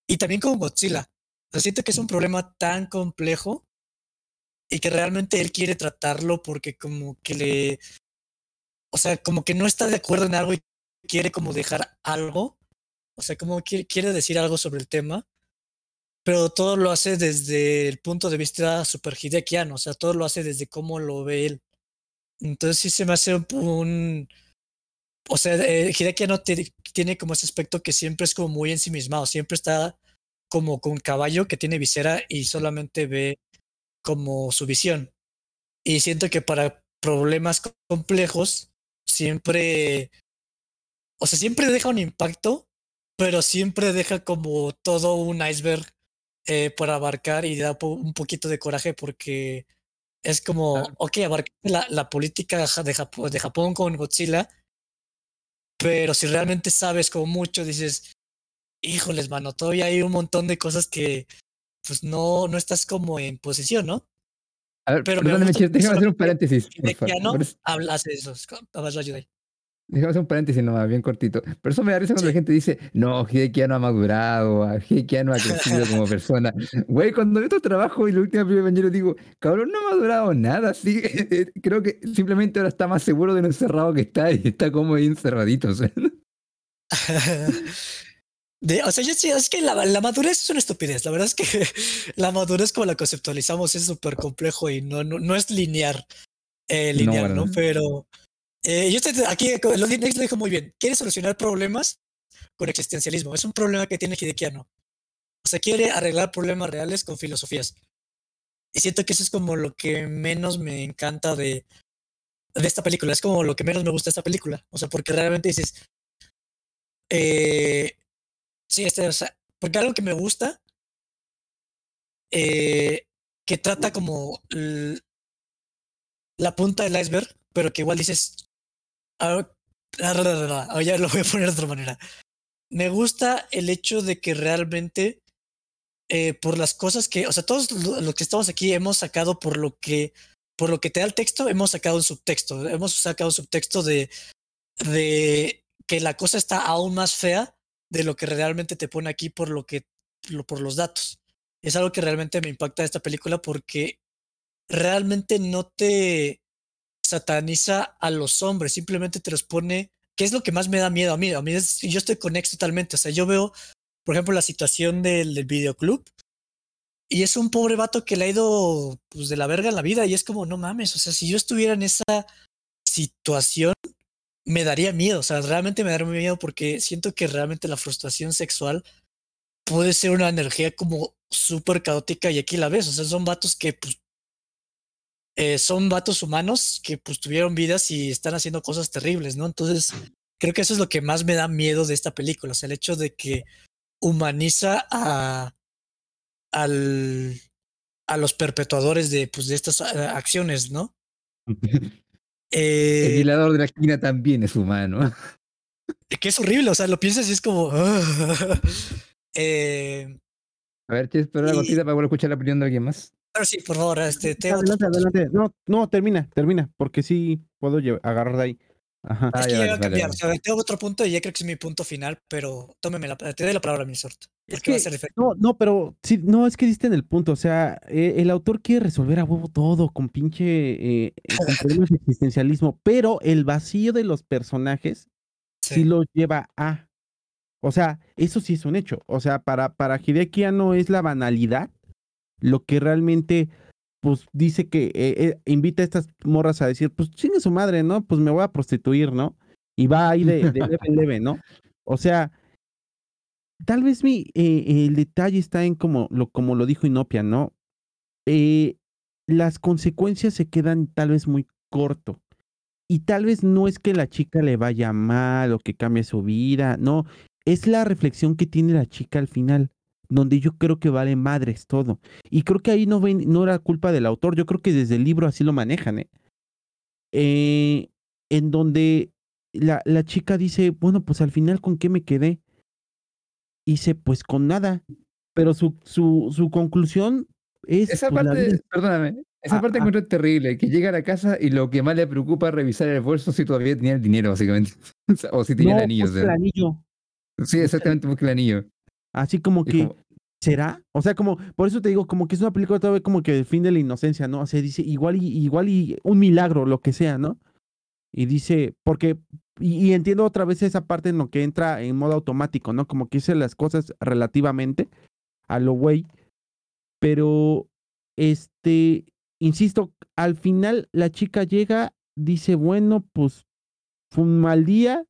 S2: y también con Godzilla, o sea, siento que es un problema tan complejo y que realmente él quiere tratarlo porque como que le, o sea, como que no está de acuerdo en algo y quiere como dejar algo, o sea, como quiere, quiere decir algo sobre el tema, pero todo lo hace desde el punto de vista super hidekiano, o sea, todo lo hace desde cómo lo ve él. Entonces sí se me hace un, o sea, eh, Hideki no tiene como ese aspecto que siempre es como muy ensimismado, siempre está como con un caballo que tiene visera y solamente ve como su visión. Y siento que para problemas co- complejos siempre, o sea, siempre deja un impacto, pero siempre deja como todo un iceberg eh, por abarcar y da un poquito de coraje porque es como, ok, abarcar la, la política de Japón, de Japón con Godzilla, pero si realmente sabes como mucho, dices, híjoles, mano, todavía hay un montón de cosas que pues no, no estás como en posición, ¿no?
S1: A ver,
S2: Pero
S1: déjame hacer un paréntesis. por
S2: De que ya
S1: favor.
S2: no hablas de eso. A ver, ayuda.
S1: Hacer un paréntesis nomás, bien cortito. Pero eso me da risa cuando la gente dice, no, Hideki ya no ha madurado, Hideki ya no ha crecido como persona. Güey, cuando veo tu trabajo y la última película de Evangelion digo, cabrón, no ha madurado nada. Sí, *laughs* creo que simplemente ahora está más seguro de lo encerrado que está y está como ahí encerradito. o sea. *laughs*
S2: De, o sea, yo sí, es que la, la madurez es una estupidez. La verdad es que *laughs* la madurez como la conceptualizamos es súper complejo y no, no, no es lineal. Eh,
S1: No,
S2: lineal, ¿no?
S1: ¿verdad?
S2: Pero eh, yo estoy aquí, lo, di- Next lo dijo muy bien. Quiere solucionar problemas con existencialismo. Es un problema que tiene Hideki Anno. O sea, quiere arreglar problemas reales con filosofías. Y siento que eso es como lo que menos me encanta de, de esta película. Es como lo que menos me gusta de esta película. O sea, porque realmente dices. Eh, sí, este, porque algo que me gusta. eh, que trata como la punta del iceberg, pero que igual dices. Ah, ah, ra, ra, ra, ah, ya lo voy a poner de otra manera. Me gusta el hecho de que realmente. eh, por las cosas que, o sea, todos lo- los que estamos aquí hemos sacado por lo que, por lo que te da el texto, hemos sacado un subtexto, hemos sacado un subtexto de, de que la cosa está aún más fea de lo que realmente te pone aquí por lo que, lo- por los datos. Es algo que realmente me impacta de esta película porque realmente no te sataniza a los hombres, simplemente te los pone, que es lo que más me da miedo a mí. A mí es, yo estoy conexo totalmente, o sea, yo veo, por ejemplo, la situación del, del videoclub y es un pobre vato que le ha ido pues, de la verga en la vida y es como, no mames, o sea, si yo estuviera en esa situación, me daría miedo, o sea, realmente me daría miedo porque siento que realmente la frustración sexual puede ser una energía como súper caótica y aquí la ves, o sea, son vatos que pues eh, son vatos humanos que pues tuvieron vidas y están haciendo cosas terribles, ¿no? Entonces, creo que eso es lo que más me da miedo de esta película, o sea, el hecho de que humaniza a, al, a los perpetuadores de, pues, de estas eh, acciones, ¿no? *laughs*
S1: El
S2: Eh,
S1: violador de la esquina también es humano. *laughs*
S2: que es horrible, o sea, lo piensas y es como... *laughs* eh,
S1: A ver, che, espera una
S2: Y-
S1: gotita para poder escuchar la opinión de alguien más.
S2: Ahora sí, por favor, este, te
S4: Adelante, adelante. No, no, termina, termina, porque sí puedo agarrar de ahí. Ajá.
S1: Ah,
S2: es que
S1: ya,
S2: ya a cambiar,
S1: vale.
S2: o sea, tengo otro punto y ya creo que es mi punto final, pero tómeme la, te doy la palabra, mi sort.
S4: Es
S2: Porque va a
S4: que-. No, no, pero sí, no, es que diste en el punto. O sea, eh, el autor quiere resolver a huevo todo con pinche eh, con *laughs* problemas de existencialismo, pero el vacío de los personajes sí,
S2: Sí.
S4: lo lleva a. O sea, eso sí es un hecho. O sea, para, para Hideaki no es la banalidad lo que realmente, pues, dice que eh, eh, invita a estas morras a decir, pues, chingue su madre, ¿no? Pues me voy a prostituir, ¿no? Y va ahí de, de leve en leve, ¿no? O sea, tal vez mi, eh, el detalle está en como lo, como lo dijo Inopia, ¿no? Eh, las consecuencias se quedan tal vez muy corto. Y tal vez no es que la chica le vaya mal o que cambie su vida, no, es la reflexión que tiene la chica al final, donde yo creo que vale madres todo. Y creo que ahí no, ven, no era culpa del autor, yo creo que desde el libro así lo manejan, ¿eh? Eh, en donde la, la chica dice, bueno, pues al final con qué me quedé. Y dice, pues con nada. Pero su, su, su conclusión es...
S1: Esa
S4: pues,
S1: parte, perdóname, esa
S4: Ah,
S1: parte
S4: ah.
S1: encuentro terrible, que llega a la casa y lo que más le preocupa es revisar el bolso si todavía tenía el dinero, básicamente. *laughs* O si tenía
S4: no,
S1: el anillo. o
S4: busca
S1: sea.
S4: el anillo.
S1: Sí, exactamente, busca el anillo.
S4: Así como que,
S1: como-
S4: ¿será? O sea, como, por eso te digo, como que es una película todavía como que del fin de la inocencia, ¿no? O sea, dice, igual y, igual y un milagro, lo que sea, ¿no? Y dice, porque, y, y entiendo otra vez esa parte en lo que entra en modo automático, ¿no? Como que hice las cosas relativamente a lo güey, pero, este, insisto, al final la chica llega, dice, bueno, pues, fue un mal día,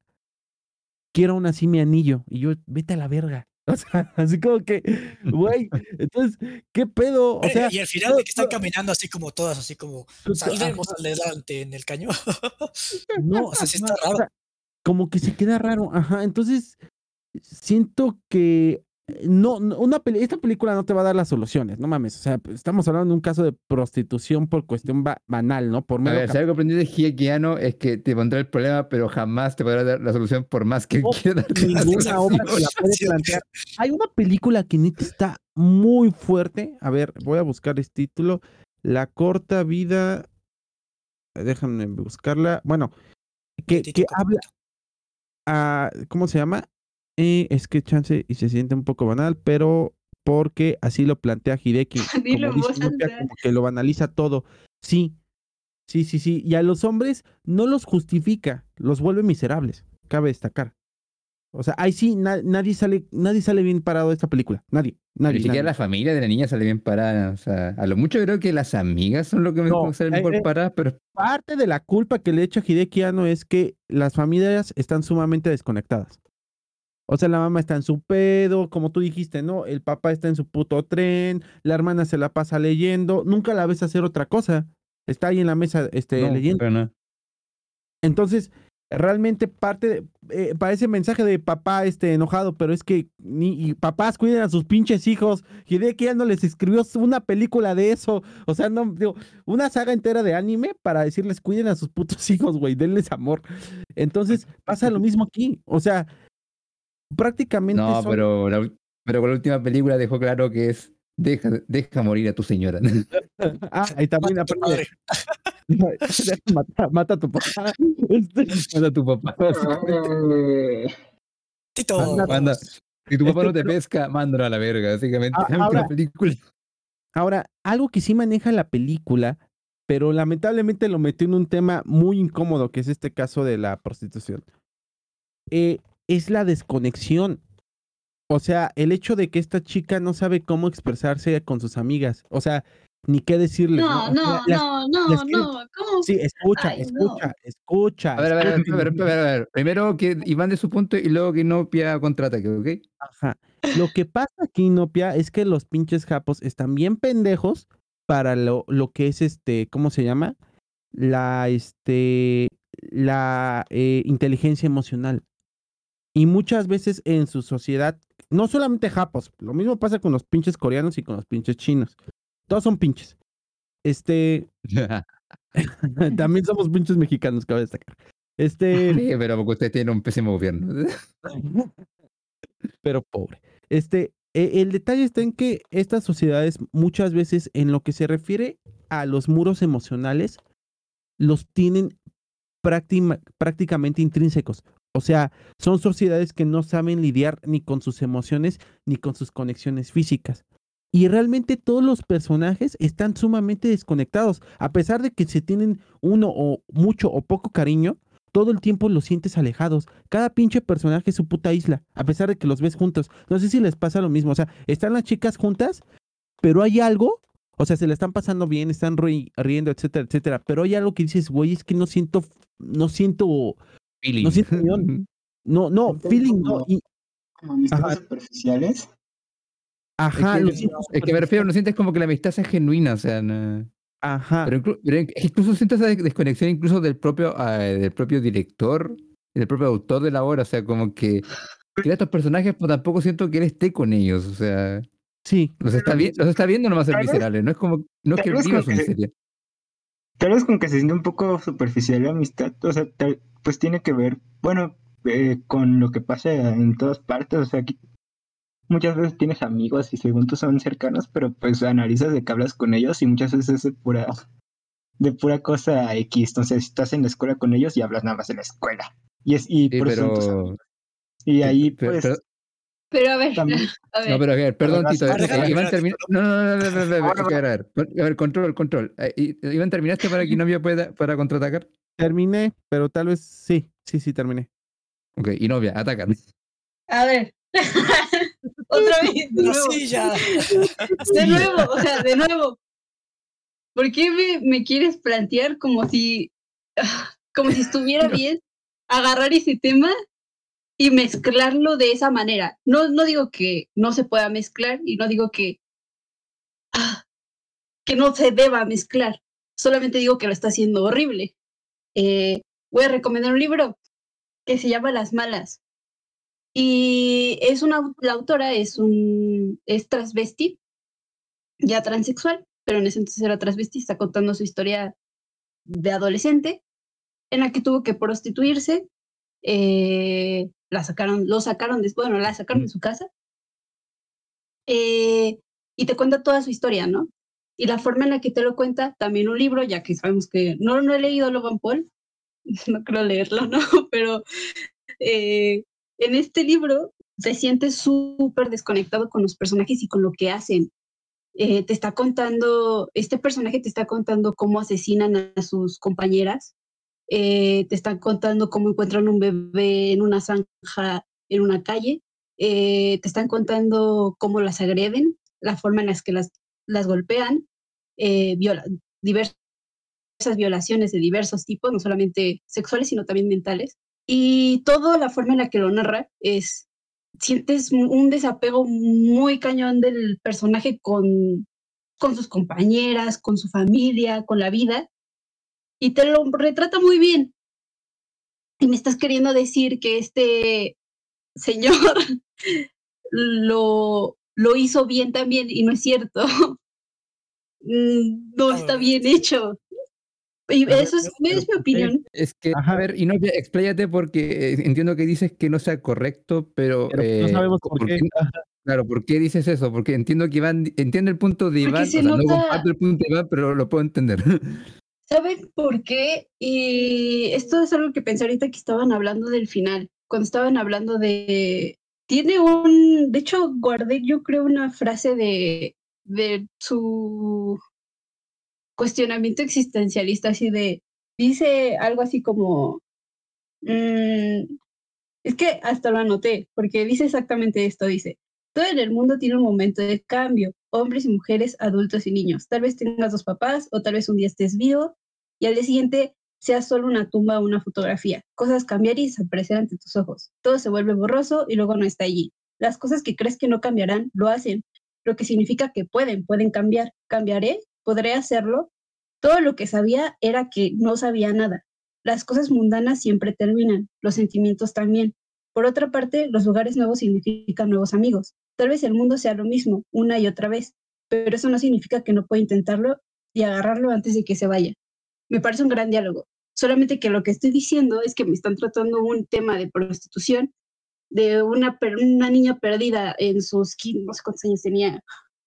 S4: quiero aún así mi anillo. Y yo, vete a la verga. O sea, así como que, güey, entonces, ¿qué pedo? O
S2: Eh,
S4: sea,
S2: y al final de que están caminando así como todas, así como
S4: tú-
S2: saldremos adelante en el cañón. *laughs* no, o sea, sí está
S4: o
S2: raro.
S4: sea, como que se queda raro, ajá. Entonces, siento que no, no, una peli- esta película no te va a dar las soluciones, no mames. O sea, estamos hablando de un caso de prostitución por cuestión ba- banal, ¿no? Por
S1: A ver, si algo aprendí de Hiekiano es que te pondrá el problema, pero jamás te podrá dar la solución por más que
S4: No, *laughs*
S1: quiera
S4: ninguna obra te la *laughs* puede plantear. Hay una película que neta está muy fuerte. A ver, voy a buscar este título. La corta vida. Déjame buscarla. Bueno, que, habla. a- ¿Cómo se llama? Eh, es que chance y se siente un poco banal, pero porque así lo plantea Hideki. *laughs* Como dice Nopia, como que lo banaliza todo. Sí, sí, sí, sí. Y a los hombres no los justifica, los vuelve miserables. Cabe destacar. O sea, ahí sí na- nadie sale, nadie sale bien parado de esta película. Nadie, nadie.
S1: Ni siquiera la familia de la niña sale bien parada. O sea, a lo mucho creo que las amigas son lo que me
S4: No,
S1: salen
S4: eh,
S1: mejor
S4: eh,
S1: paradas, pero
S4: Parte de la culpa que le echa Hideki Anno es que las familias están sumamente desconectadas. O sea, la mamá está en su pedo, como tú dijiste, ¿no? El papá está en su puto tren, la hermana se la pasa leyendo, nunca la ves hacer otra cosa. Está ahí en la mesa este,
S1: no,
S4: leyendo.
S1: pero no.
S4: Entonces, realmente parte, de- eh, parece mensaje de papá este, enojado, pero es que ni, y papás cuiden a sus pinches hijos. Hideki ya no les escribió una película de eso. O sea, no, digo, una saga entera de anime para decirles cuiden a sus putos *laughs* hijos, güey, denles amor. Entonces, pasa lo mismo aquí. O sea, prácticamente
S1: No,
S4: son-
S1: pero, la pero con la última película dejó claro que es deja, deja morir a tu señora. *laughs*
S4: Ah, ahí también
S2: Mata a tu
S4: aparte
S2: madre. *laughs*
S4: de- mata, mata a tu papá. Este,
S1: Manda a tu papá. *laughs*
S2: Tito.
S4: Anda,
S1: Manda. Si tu papá
S4: Este,
S1: no te
S4: pero-
S1: pesca, mándalo a la verga, básicamente.
S4: Ah,
S1: la película.
S4: Ahora, algo que sí maneja la película, pero lamentablemente lo metió en un tema muy incómodo, que es este caso de la prostitución, eh, es la desconexión. O sea, el hecho de que esta chica no sabe cómo expresarse con sus amigas. O sea, ni qué decirles.
S3: No, no,
S4: las-
S3: no, no,
S4: las-
S3: no. ¿Cómo?
S4: Sí, escucha,
S3: Ay, no.
S4: escucha, escucha.
S1: A ver, a ver, a ver, a ver, a ver, a ver. Primero que Iván de su punto y luego que no pida contraataque, ¿ok?
S4: Ajá. Lo que pasa aquí, Nopia, es que los pinches japos están bien pendejos para lo, lo que es este, ¿cómo se llama? La, este, la eh, inteligencia emocional. Y muchas veces en su sociedad, no solamente japos, lo mismo pasa con los pinches coreanos y con los pinches chinos. Todos son pinches. Este, *laughs* *laughs* también somos pinches mexicanos, cabe destacar. Este,
S1: Sí, pero usted tiene un pésimo gobierno. *laughs*
S4: pero pobre. Este, e- el detalle está en que estas sociedades muchas veces en lo que se refiere a los muros emocionales los tienen práctima- prácticamente intrínsecos. O sea, son sociedades que no saben lidiar ni con sus emociones ni con sus conexiones físicas. Y realmente todos los personajes están sumamente desconectados. A pesar de que se tienen uno o mucho o poco cariño, todo el tiempo los sientes alejados. Cada pinche personaje es su puta isla, a pesar de que los ves juntos. No sé si les pasa lo mismo. O sea, están las chicas juntas, pero hay algo. O sea, se le están pasando bien, están ri- riendo, etcétera, etcétera. Pero hay algo que dices, güey, es que no siento, no siento,
S1: Feeling.
S4: no siento unión. *laughs* No, no, feeling, no.
S5: como-
S4: y-
S5: Como amistades
S4: Ajá.
S5: superficiales.
S4: ajá,
S1: es,
S4: lo
S1: que,
S4: siento
S1: es que me refiero, no sientes como que la amistad sea genuina, o sea, no-
S4: Ajá.
S1: pero, inclu- pero incluso siento esa des- desconexión incluso del propio, ah, del propio director del propio autor de la obra, o sea, como que crea estos personajes, pero tampoco siento que él esté con ellos, o sea,
S4: Sí,
S1: los está, vi- los está viendo nomás
S5: vez-
S1: miserables, no es como, no es que viva su miseria.
S5: Tal vez con que se siente un poco superficial la amistad, o sea, tal- pues tiene que ver, bueno, eh, con lo que pasa en todas partes, o sea, aquí muchas veces tienes amigos y según tú son cercanos, pero pues analizas de que hablas con ellos y muchas veces es de pura, de pura cosa X, entonces estás en la escuela con ellos y hablas nada más en la escuela. Y, es, y
S1: Sí,
S5: por eso son tus
S1: pero,
S5: amigos. Y ahí pues
S1: pero-
S3: Pero a ver,
S5: también... *laughs*
S3: a ver.
S1: No, pero a ver, perdón, Tito.
S5: vas-
S1: eh,
S2: déjame,
S1: Iván termina. No, no, no, no, no, no, no, no,
S5: Ahora
S1: a ver, a ver, control, control. Eh, I- Iván, ¿terminaste para que novia pueda para contraatacar?
S4: terminé, pero tal vez sí, sí, sí, terminé.
S1: Ok, y novia, atacan.
S3: A ver. *laughs* Otra vez, de
S2: Pero
S3: nuevo.
S2: sí, ya. *laughs*
S3: De nuevo, o sea, de nuevo. ¿Por qué me, me quieres plantear como si, ah, como si estuviera bien agarrar ese tema y mezclarlo de esa manera? No, no digo que no se pueda mezclar y no digo que, ah, que no se deba mezclar. Solamente digo que lo está haciendo horrible. Eh, voy a recomendar un libro que se llama Las Malas. Y es una, la autora es un, es transvesti, ya transexual, pero en ese entonces era transvesti, está contando su historia de adolescente, en la que tuvo que prostituirse, eh, la sacaron, lo sacaron después, bueno, la sacaron de su casa, eh, y te cuenta toda su historia, ¿no? Y la forma en la que te lo cuenta, también un libro, ya que sabemos que no, no he leído Logan Paul, *laughs* no creo leerlo, ¿no? *laughs* Pero eh, en este libro te sientes súper desconectado con los personajes y con lo que hacen. Eh, te está contando, este personaje te está contando cómo asesinan a sus compañeras, eh, te están contando cómo encuentran un bebé en una zanja en una calle, eh, te están contando cómo las agreden, la forma en la que las, las golpean, eh, viola, diversas violaciones de diversos tipos, no solamente sexuales, sino también mentales. Y toda la forma en la que lo narra es, sientes un- desapego muy cañón del personaje con, con sus compañeras, con su familia, con la vida, y te lo retrata muy bien. Y me estás queriendo decir que este señor *laughs* lo, lo hizo bien también, y no es cierto. *laughs* Mm, No está bien hecho. Y eso es,
S4: pero-
S3: es mi opinión.
S1: Es que,
S4: Ajá.
S1: a ver, y novia, expláyate porque eh, entiendo que dices que no sea correcto, pero.
S4: Pero no
S1: eh,
S4: sabemos
S1: co-
S4: por qué.
S1: Claro, ¿por qué dices eso? Porque entiendo que Iván, entiendo el punto de Iván, o no comparto el punto de Iván, pero lo puedo entender. *laughs*
S3: ¿Saben por qué? Y esto es algo que pensé ahorita que estaban hablando del final, cuando estaban hablando de... Tiene un... De hecho, guardé yo creo una frase de, de su cuestionamiento existencialista, así de... Dice algo así como... mm, es que hasta lo anoté, porque dice exactamente esto, dice, Todo en el mundo tiene un momento de cambio, hombres y mujeres, adultos y niños. Tal vez tengas dos papás o tal vez un día estés vivo y al día siguiente sea solo una tumba o una fotografía. Cosas cambiar y desaparecer ante tus ojos. Todo se vuelve borroso y luego no está allí. Las cosas que crees que no cambiarán, lo hacen, lo que significa que pueden, pueden cambiar. ¿Cambiaré? ¿Podré hacerlo? Todo lo que sabía era que no sabía nada. Las cosas mundanas siempre terminan, los sentimientos también. Por otra parte, los lugares nuevos significan nuevos amigos. Tal vez el mundo sea lo mismo, una y otra vez, pero eso no significa que no pueda intentarlo y agarrarlo antes de que se vaya. Me parece un gran diálogo. Solamente que lo que estoy diciendo es que me están tratando un tema de prostitución de una, una niña perdida en sus, no sé cuántos años tenía,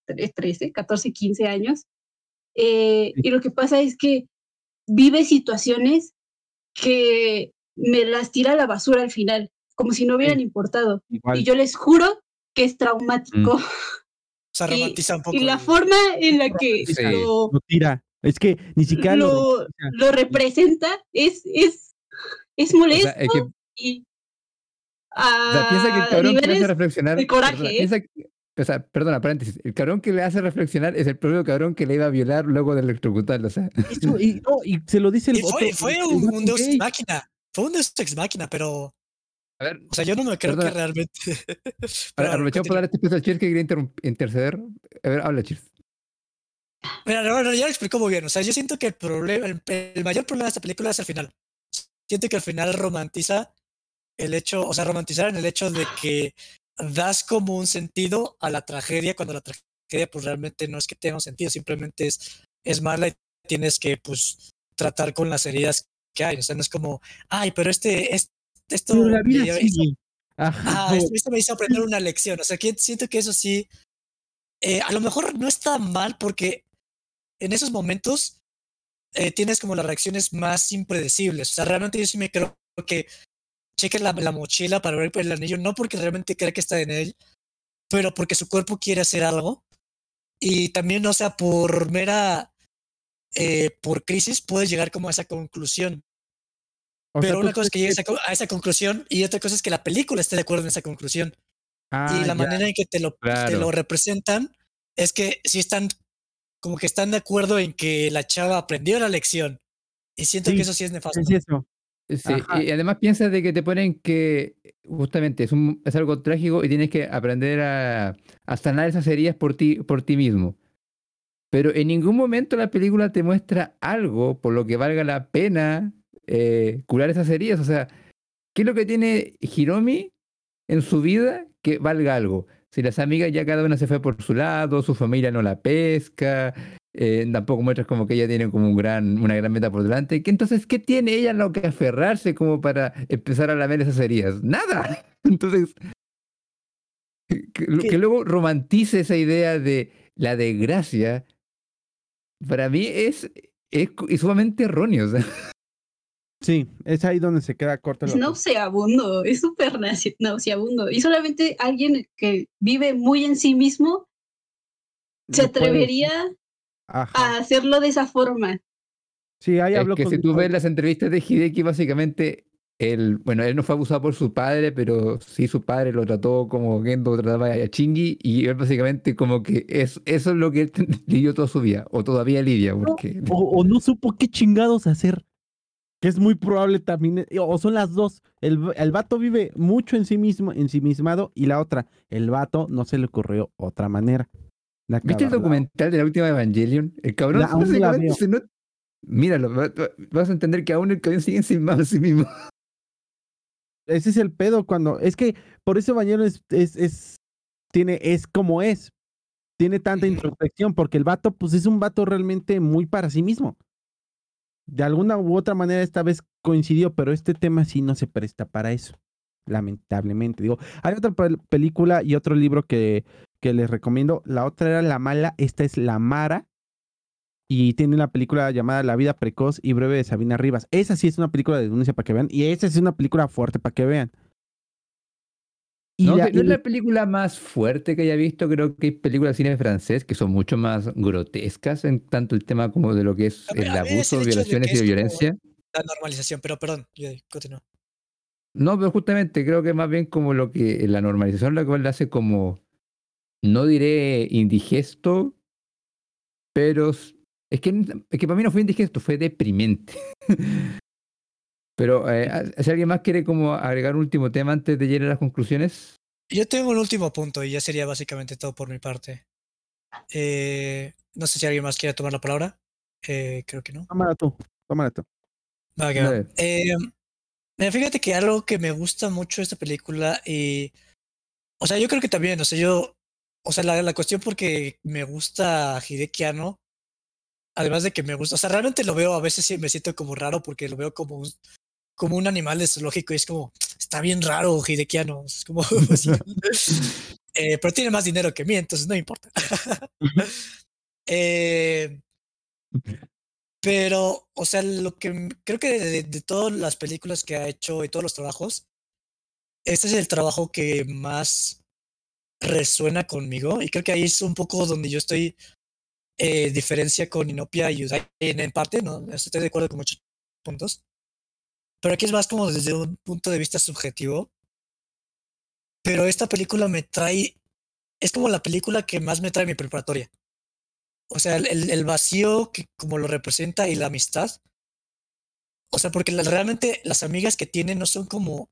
S3: 13, 14, 15 años. Eh, y lo que pasa es que vive situaciones que me las tira a la basura al final, como si no hubieran importado. Y yo les juro que es traumático.
S6: Mm.
S2: O sea, *laughs* romantiza un poco.
S3: Y la
S2: el-
S3: forma en la que
S1: Sí.
S3: lo,
S4: Lo tira. Es que ni siquiera lo,
S3: lo, lo representa es, es, es
S1: O
S3: molesto
S1: sea, es que, o
S3: y
S1: sea, piensa que el
S3: a
S1: cabrón que le hace reflexionar.
S3: de coraje,
S1: perdona,
S3: ¿eh?
S1: piensa que- o sea, perdona, paréntesis. El cabrón que le hace reflexionar es el propio cabrón que le iba a violar luego de electrocutarlo. O sea,
S4: Eso, y, no, y se lo dice el
S2: Y fue,
S4: otro-
S2: fue
S4: el
S2: un, Deus. Ex Máquina. Fue un Deus Ex Máquina, pero.
S1: a ver,
S2: O sea, yo no me creo
S1: Perdona.
S2: que realmente. *laughs*
S1: aprovechamos para dar este espacio al Cheers que quería interceder. A ver, habla, Cheers.
S2: Mira, no, no, ya lo explicó muy bien. O sea, yo siento que el problema, el, el mayor problema de esta película es el final. Siento que al final romantiza el hecho, o sea, romantizar en el hecho de que das como un sentido a la tragedia cuando la tragedia pues realmente no es que tenga un sentido, simplemente es, es mala y tienes que pues tratar con las heridas que hay. O sea, no es como, ay, pero este, es, esto
S4: Pero la vida. Ajá.
S2: Ah, esto, esto me hizo aprender una lección. O sea, que siento que eso sí, eh, a lo mejor no está mal porque en esos momentos eh, tienes como las reacciones más impredecibles. O sea, realmente yo sí me creo que cheque la, la mochila para ver el anillo, no porque realmente cree que está en él, pero porque su cuerpo quiere hacer algo. Y también, o sea, por mera, eh, por crisis, puedes llegar como a esa conclusión.
S4: O sea,
S2: pero
S4: ¿tú
S2: una cosa es que llegues a, esa conclusión y otra cosa es que la película esté de acuerdo en esa conclusión.
S4: Ah,
S2: y la
S4: ya.
S2: manera en que te lo, te lo representan es que sí están como que están de acuerdo en que la chava aprendió la lección. Y siento
S4: Sí,
S2: que eso sí es nefasto.
S4: Es eso.
S1: Sí, y además piensas de que te ponen que justamente es, un, es algo trágico y tienes que aprender a, a sanar esas heridas por ti, por ti mismo. Pero en ningún momento la película te muestra algo por lo que valga la pena eh, curar esas heridas. O sea, ¿qué es lo que tiene Hiromi en su vida que valga algo? Si las amigas ya cada una se fue por su lado, su familia no la pesca, eh, tampoco muestras como que ella tiene como un gran, una gran meta por delante. ¿Qué, entonces, ¿qué tiene ella en lo que aferrarse como para empezar a lamer esas heridas? Nada. *laughs* Entonces, que, luego romantice esa idea de la desgracia, para mí es, es, sumamente erróneo. o sea. *laughs*
S4: Sí, es ahí donde se queda corto.
S3: Es nauseabundo, es súper nauseabundo. Y solamente alguien que vive muy en sí mismo se
S4: No
S3: atrevería a hacerlo de esa forma.
S4: Sí, ahí
S1: Es
S4: habló
S1: que
S4: con
S1: si tú ves las entrevistas de Hideki, básicamente, él, bueno, él no fue abusado por su padre, pero sí su padre lo trató como Gendo trataba a Chingy, y él básicamente como que es, eso es lo que él *laughs* lidió toda su vida, o todavía lidia, porque
S4: o, o no supo qué chingados hacer. Que es muy probable también. eh, O son las dos. El, el vato vive mucho en sí mismo, ensimismado, y la otra, el vato no se le ocurrió otra manera. La
S1: ¿Viste el documental de la última Evangelion? El cabrón
S4: La- no la
S1: básicamente
S4: veo.
S1: se no... Míralo, va- va- vas a entender que aún el cabrón sigue encimado de sí mismo. *laughs*
S4: Ese es el pedo cuando. Es que por eso Bañero es, es, es. Tiene, es como es. Tiene tanta introspección, porque el vato, pues es un vato realmente muy para sí mismo. De alguna u otra manera, esta vez coincidió, pero este tema sí no se presta para eso. Lamentablemente. Digo, hay otra pel- película y otro libro que, que les recomiendo. La otra era La Mala, esta es La Mara. Y tiene una película llamada La vida precoz y breve de Sabina Rivas. Esa sí es una película de denuncia para que vean. Y esa es una película fuerte para que vean. Y
S1: no,
S4: la-
S1: que no
S4: y
S1: es
S4: la-
S1: la película más fuerte que haya visto, creo que hay películas de cine francés que son mucho más grotescas en tanto el tema como de lo que es el abuso,
S2: el de
S1: violaciones y
S2: como-
S1: violencia.
S2: La normalización, pero perdón, yo continúo.
S1: No, pero justamente creo que más bien como lo que la normalización la cual le hace como no diré indigesto, pero es que, es que para mí no fue indigesto, fue deprimente. *laughs* pero eh, si alguien más quiere como agregar un último tema antes de llegar a las conclusiones.
S2: Yo tengo un último punto y ya sería básicamente todo por mi parte. Eh, no sé si alguien más quiere tomar la palabra. Eh, creo que no.
S4: Tómala tú, tómala tú.
S2: Va, que va.
S1: Dale.
S2: Eh, mira, fíjate que algo que me gusta mucho de esta película y, o sea, yo creo que también, o sea, yo, o sea, la, la cuestión porque me gusta Hideki Anno, además de que me gusta, o sea, realmente lo veo, a veces sí me siento como raro porque lo veo como un, como un animal de zoológico y es como, está bien raro Hideki Anno, es como. *laughs* Eh, pero tiene más dinero que mí, entonces no importa. *laughs* Eh, pero, o sea, lo que creo que de, todas las películas que ha hecho y todos los trabajos, este es el trabajo que más resuena conmigo y creo que ahí es un poco donde yo estoy eh, diferencia con Inopia y Udai en parte, ¿no? Estoy de acuerdo con muchos puntos. Pero aquí es más como desde un punto de vista subjetivo. Pero esta película me trae, es como la película que más me trae mi preparatoria. O sea, el, el- vacío que como lo representa y la amistad. O sea, porque la- realmente las amigas que tiene no son como... O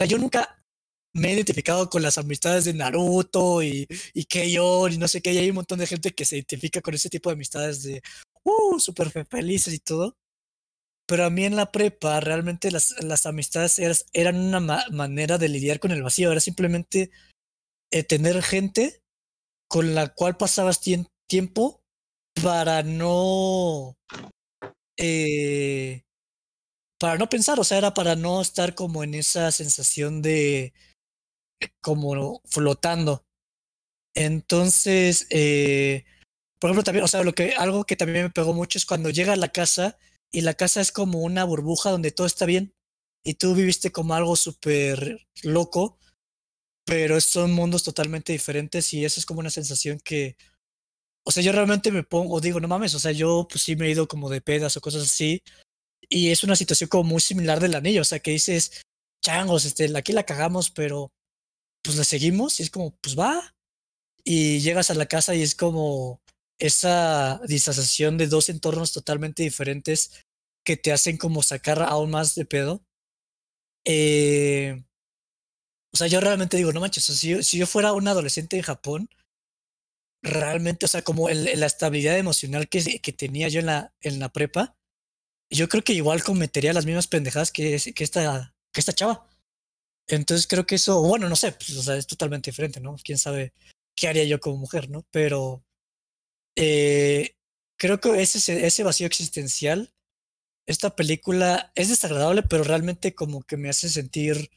S2: sea, yo nunca me he identificado con las amistades de Naruto y, y Keion y no sé qué. Y hay un montón de gente que se identifica con ese tipo de amistades de... Uh, súper fe- felices y todo. Pero a mí en la prepa realmente las, las amistades eran una ma- manera de lidiar con el vacío. Era simplemente eh, tener gente con la cual pasabas tiempo para no eh, para no pensar, o sea, era para no estar como en esa sensación de como flotando. Entonces, eh, por ejemplo, también, o sea, lo que algo que también me pegó mucho es cuando llega a la casa y la casa es como una burbuja donde todo está bien y tú viviste como algo súper loco, pero son mundos totalmente diferentes y eso es como una sensación que, o sea, yo realmente me pongo, digo, no mames, o sea, yo pues sí me he ido como de pedas o cosas así y es una situación como muy similar del anillo, o sea, que dices, changos, este, aquí la cagamos, pero pues la seguimos y es como, pues va. Y llegas a la casa y es como esa disociación de dos entornos totalmente diferentes que te hacen como sacar aún más de pedo. Eh, o sea, yo realmente digo, no manches, o sea, si, yo, si yo fuera un adolescente en Japón, realmente, o sea, como el- la estabilidad emocional que, que tenía yo en la, en la prepa, yo creo que igual cometería las mismas pendejadas que, que, esta, que esta chava. Entonces creo que eso, bueno, no sé, pues, o sea, es totalmente diferente, ¿no? Quién sabe qué haría yo como mujer, ¿no? Pero eh, creo que ese, ese vacío existencial, esta película es desagradable, pero realmente como que me hace sentir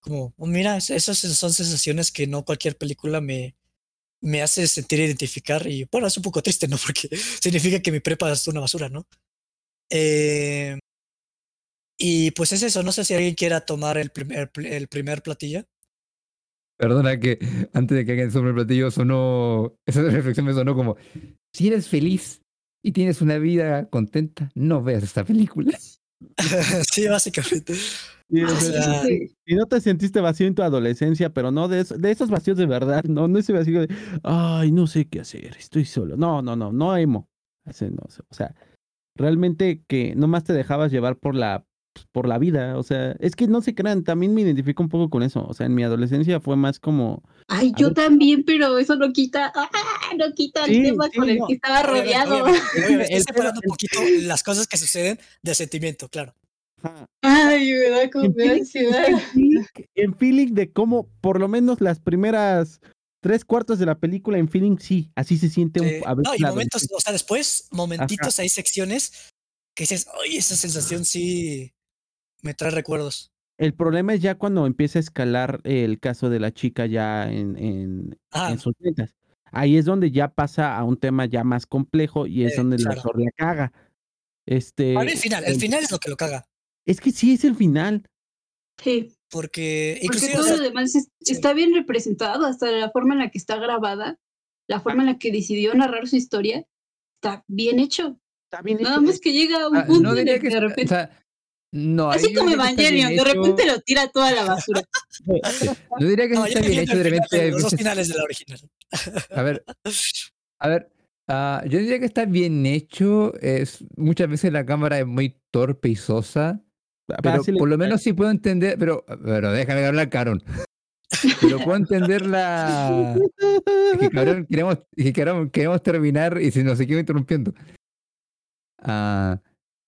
S2: como, "Oh, mira, es- esas son sensaciones que no cualquier película me, me hace sentir identificar y bueno, es un poco triste, ¿no? *laughs* Porque significa que mi prepa es una basura, ¿no? Eh, y pues es eso, no sé si alguien quiera tomar el primer, el primer platillo.
S1: Perdona que antes de que alguien sobre el platillo sonó, *laughs* esa reflexión me sonó como, si eres feliz y tienes una vida contenta, no veas esta película. *laughs*
S2: sí, básicamente.
S4: Y,
S2: O sea,
S4: y no te sentiste vacío en tu adolescencia, pero no de, eso- de esos vacíos de verdad, no, no ese vacío de, ay, no sé qué hacer, estoy solo. No, no, no, no emo. No, o sea, realmente que nomás te dejabas llevar por la, por la vida, o sea, es que no se crean, también me identifico un poco con eso, o sea, en mi adolescencia fue más como,
S3: Ay, yo
S4: ver.
S3: también, pero eso no quita, ¡ah! no quita el
S4: Sí,
S3: tema
S4: sí,
S3: con el que estaba rodeado. *laughs*
S2: estoy separando un poquito las cosas que suceden del sentimiento, claro.
S4: ajá,
S3: Ay, me da como
S4: En feeling-
S3: ansiedad.
S4: en feeling, en feeling de cómo, por lo menos las primeras tres cuartos de la película, en feeling sí, así se siente un, a veces
S2: No, y momentos, o sea, después, momentitos, hay secciones que dices, oye, esa sensación sí me trae recuerdos.
S4: El problema es ya cuando empieza a escalar el caso de la chica ya en, en,
S2: Ah,
S4: en sus ventas. Ahí es donde ya pasa a un tema ya más complejo y es
S2: Eh,
S4: donde la
S2: claro.
S4: autor la caga. Este,
S2: ahora el final, el final es lo que lo caga.
S4: Es que sí es el final.
S3: Sí,
S2: Porque,
S3: porque
S2: o
S3: todo
S2: sea,
S3: lo demás es-
S2: sí.
S3: está bien representado, hasta la forma en la que está grabada, la forma en la que decidió narrar su historia, está bien hecho.
S4: Está bien
S3: Nada
S4: hecho.
S3: más que llega a un
S1: Ah,
S3: punto
S1: no
S3: en el
S1: que,
S3: que de
S1: o
S3: repente
S1: sea, No,
S3: Así como Evangelion, de
S1: hecho.
S3: repente lo tira toda la basura. *laughs*
S1: Yo diría que
S2: No,
S1: está bien hecho. De repente
S2: los dos finales de la original. *laughs*
S1: A ver, a ver. ah, yo diría que está bien hecho. Es, muchas veces la cámara es muy torpe y sosa. Pero
S4: Así le-
S1: por lo menos sí puedo entender. Pero, pero déjame hablar, Caron. *laughs* Pero puedo entender la. Es que cabrón, queremos, es que, cabrón, queremos terminar y si nos seguimos interrumpiendo. Ah,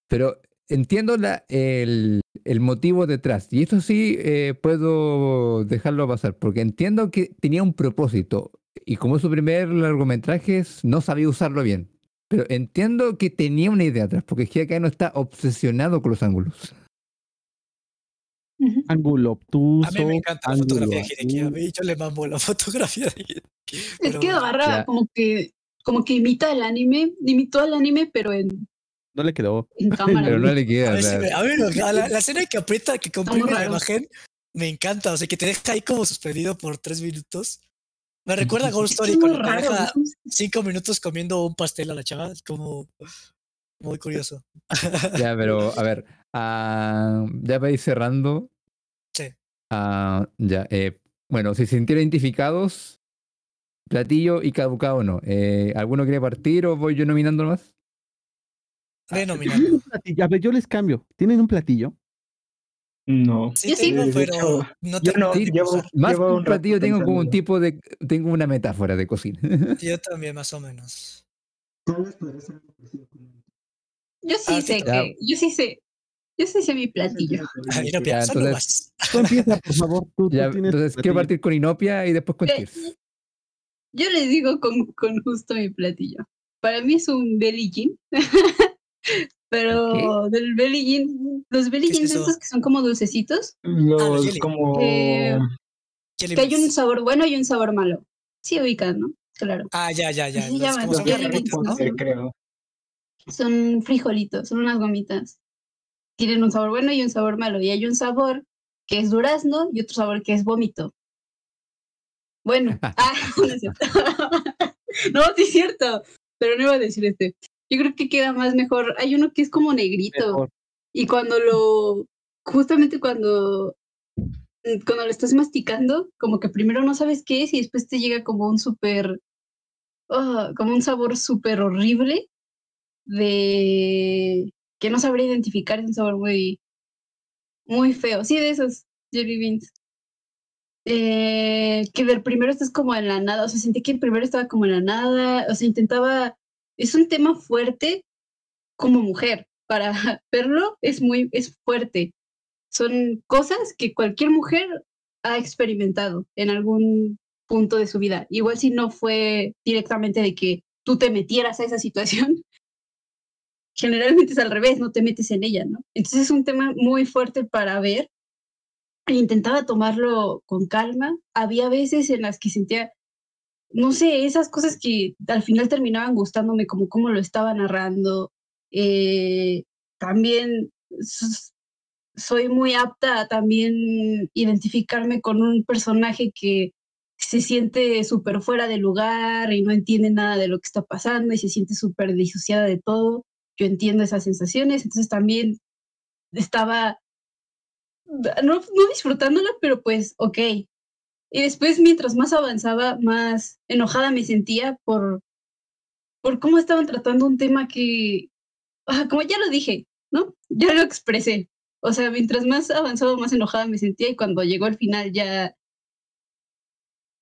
S1: pero entiendo la, el, el motivo detrás. Y esto sí eh, puedo dejarlo pasar, porque entiendo que tenía un propósito. Y como es su primer largometraje, no sabía usarlo bien. Pero entiendo que tenía una idea atrás, porque es que acá no está obsesionado con los ángulos.
S4: Ángulo obtuso.
S2: A mí me encanta la
S4: ángulo
S2: fotografía de Hideki. A
S4: azul.
S2: mí yo le mamo la fotografía de Hideki.
S3: Es que agarra como que, como que imita el anime, imitó al anime, pero en,
S4: No le quedó. *laughs*
S1: Pero no le
S2: A
S1: queda.
S2: a mí me- a la, la escena que aprieta, que comprime la imagen, me encanta. O sea, que te deja ahí como suspendido por tres minutos. Me recuerda a Ghost Story cuando te
S3: raro.
S2: deja cinco minutos comiendo un pastel a la chava. Es como muy curioso. *laughs*
S1: Ya, pero a ver, ah, ya para ir cerrando.
S2: Sí.
S1: ah, ya, eh, bueno, si se sintieron identificados, platillo y caducado no. Eh, ¿Alguno quiere partir o voy yo nominando más?
S2: Ve
S4: ¿Tienen
S2: nominando.
S4: un platillo? A ver, yo les cambio. ¿Tienen un platillo?
S5: No.
S2: Sí,
S3: Yo sí.
S2: tengo, pero no
S5: yo
S2: tengo
S5: no,
S2: que
S5: llevo-.
S1: Más
S5: Llevo
S1: que
S5: un
S1: platillo tengo como un tipo de, tengo una metáfora de cocina. *laughs*
S2: Yo también, más o menos.
S3: Yo sí
S2: Ah,
S3: sé que, yo sí sé, yo sí sé mi platillo.
S2: Ah, mira,
S1: Ya, entonces-.
S4: Tú empieza, por favor. Tú, tú
S1: Ya,
S4: tienes
S1: entonces quiero partir con Inopia y después con
S3: Eh,
S1: Cheers.
S3: Yo les digo con, con justo mi platillo. Para mí es un belly *laughs* Pero del belly jean, los belly
S2: ¿Qué es
S3: jeans estos que son como dulcecitos,
S5: Los
S2: jelly.
S5: como.
S3: Que-
S2: Jelly
S3: que hay un sabor bueno y un sabor malo. Sí ubican, ¿no? Claro.
S2: Ah, ya, ya, ya. Los-
S3: llaman,
S2: son.
S3: Son frijolitos, son unas gomitas. Tienen un sabor bueno y un sabor malo. Y hay un sabor que es durazno y otro sabor que es vómito. Bueno, *laughs* ah, *laughs* no es cierto. *laughs* no, sí es cierto, pero no iba a decir este. Yo creo que queda más mejor. Hay uno que es como negrito
S4: Mejor.
S3: y cuando lo, justamente cuando, cuando lo estás masticando, como que primero no sabes qué es y después te llega como un súper, ah, como un sabor súper horrible de que no sabría identificar, es un sabor muy, muy feo. Sí, de esos jelly beans. Eh, que del primero estás como en la nada, o sea, sentí que el primero estaba como en la nada, o sea, intentaba, es un tema fuerte como mujer, para *laughs* verlo es muy, es fuerte. Son cosas que cualquier mujer ha experimentado en algún punto de su vida. Igual si no fue directamente de que tú te metieras a esa situación, *laughs* generalmente es al revés, no te metes en ella, ¿no? Entonces es un tema muy fuerte para ver. Intentaba tomarlo con calma. Había veces en las que sentía, no sé, esas cosas que al final terminaban gustándome, como cómo lo estaba narrando. Eh, también soy muy apta a también identificarme con un personaje que se siente súper fuera de lugar y no entiende nada de lo que está pasando y se siente súper disociada de todo. Yo entiendo esas sensaciones, entonces también estaba no, no disfrutándola, pero pues ok. Y después, mientras más avanzaba, más enojada me sentía por, por cómo estaban tratando un tema que, ah, como ya lo dije, ¿no? Ya lo expresé. O sea, mientras más avanzaba, más enojada me sentía y cuando llegó al final ya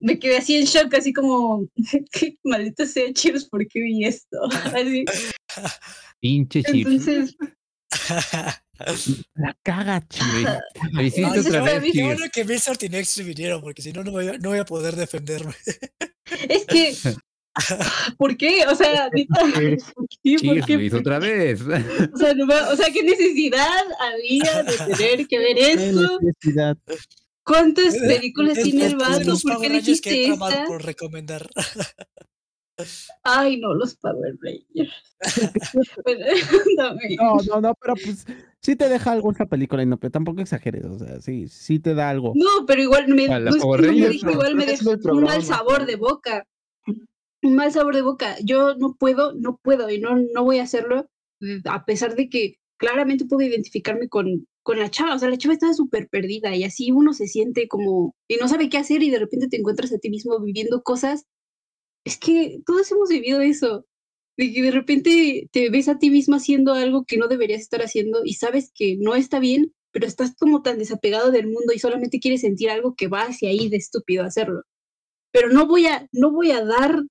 S3: me quedé así en shock, así como, *laughs* qué maldita sea, Cheers, ¿por qué vi esto? *laughs* Así.
S1: Pinche Cheers.
S3: Entonces, *laughs*
S4: La caga.
S1: Lo hiciste
S2: Ay,
S1: otra
S2: qué
S1: vez,
S2: bueno- qué bueno que Blizzard y Next se vinieron, porque si no, no voy, a, no voy a poder defenderme. *laughs*
S3: es que, ¿por qué? O sea, *laughs* ¿por qué?
S1: Hizo otra vez.
S3: O sea, no o sea, ¿qué necesidad había de tener que ver
S4: No
S3: esto?
S4: necesidad.
S3: ¿Cuántas *laughs* películas tiene el vato? ¿Por qué
S2: tramado
S3: esta?
S2: por recomendar.
S3: Ay, no, los Power Rangers. *laughs* *laughs* Dame.
S4: No, no, no, pero pues sí te deja algo esa película y no, pero tampoco exageres, o sea, sí, sí te da algo.
S3: No, pero igual me,
S1: ¿Cuál, la
S3: no es
S1: Power
S3: que no me
S1: Rangers?
S3: dijo, igual me
S5: el
S3: un mal sabor de boca. Un mal sabor de boca. Yo no puedo, no puedo y no, no voy a hacerlo, a pesar de que claramente pude identificarme con, con la chava, o sea, la chava estaba súper perdida y así uno se siente como, y no sabe qué hacer y de repente te encuentras a ti mismo viviendo cosas. Es que todos hemos vivido eso, de que de repente te ves a ti mismo haciendo algo que no deberías estar haciendo y sabes que no está bien, pero estás como tan desapegado del mundo y solamente quieres sentir algo que va hacia ahí de estúpido hacerlo. Pero no voy a, no voy a dar,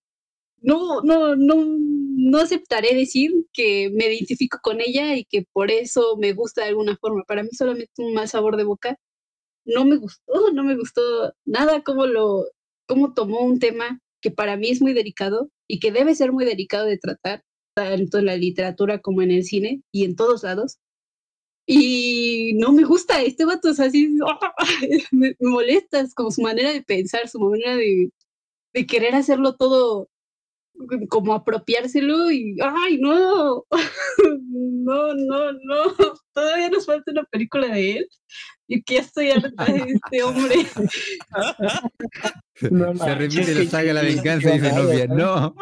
S3: no, no, no, no aceptaré decir que me identifico con ella y que por eso me gusta de alguna forma. Para mí solamente un mal sabor de boca. No me gustó, no me gustó nada cómo lo, cómo tomó un tema que para mí es muy delicado y que debe ser muy delicado de tratar, tanto en la literatura como en el cine y en todos lados. Y no me gusta este vato, sea, así *laughs* me, me molesta, es como su manera de pensar, su manera de, de querer hacerlo todo como apropiárselo y ¡ay, no! *laughs* no, no, no. Todavía nos falta una película de él y que ya estoy harta de este hombre. *laughs*
S5: No,
S1: Se
S5: manches,
S1: repite la saga de la venganza y dice novia, no.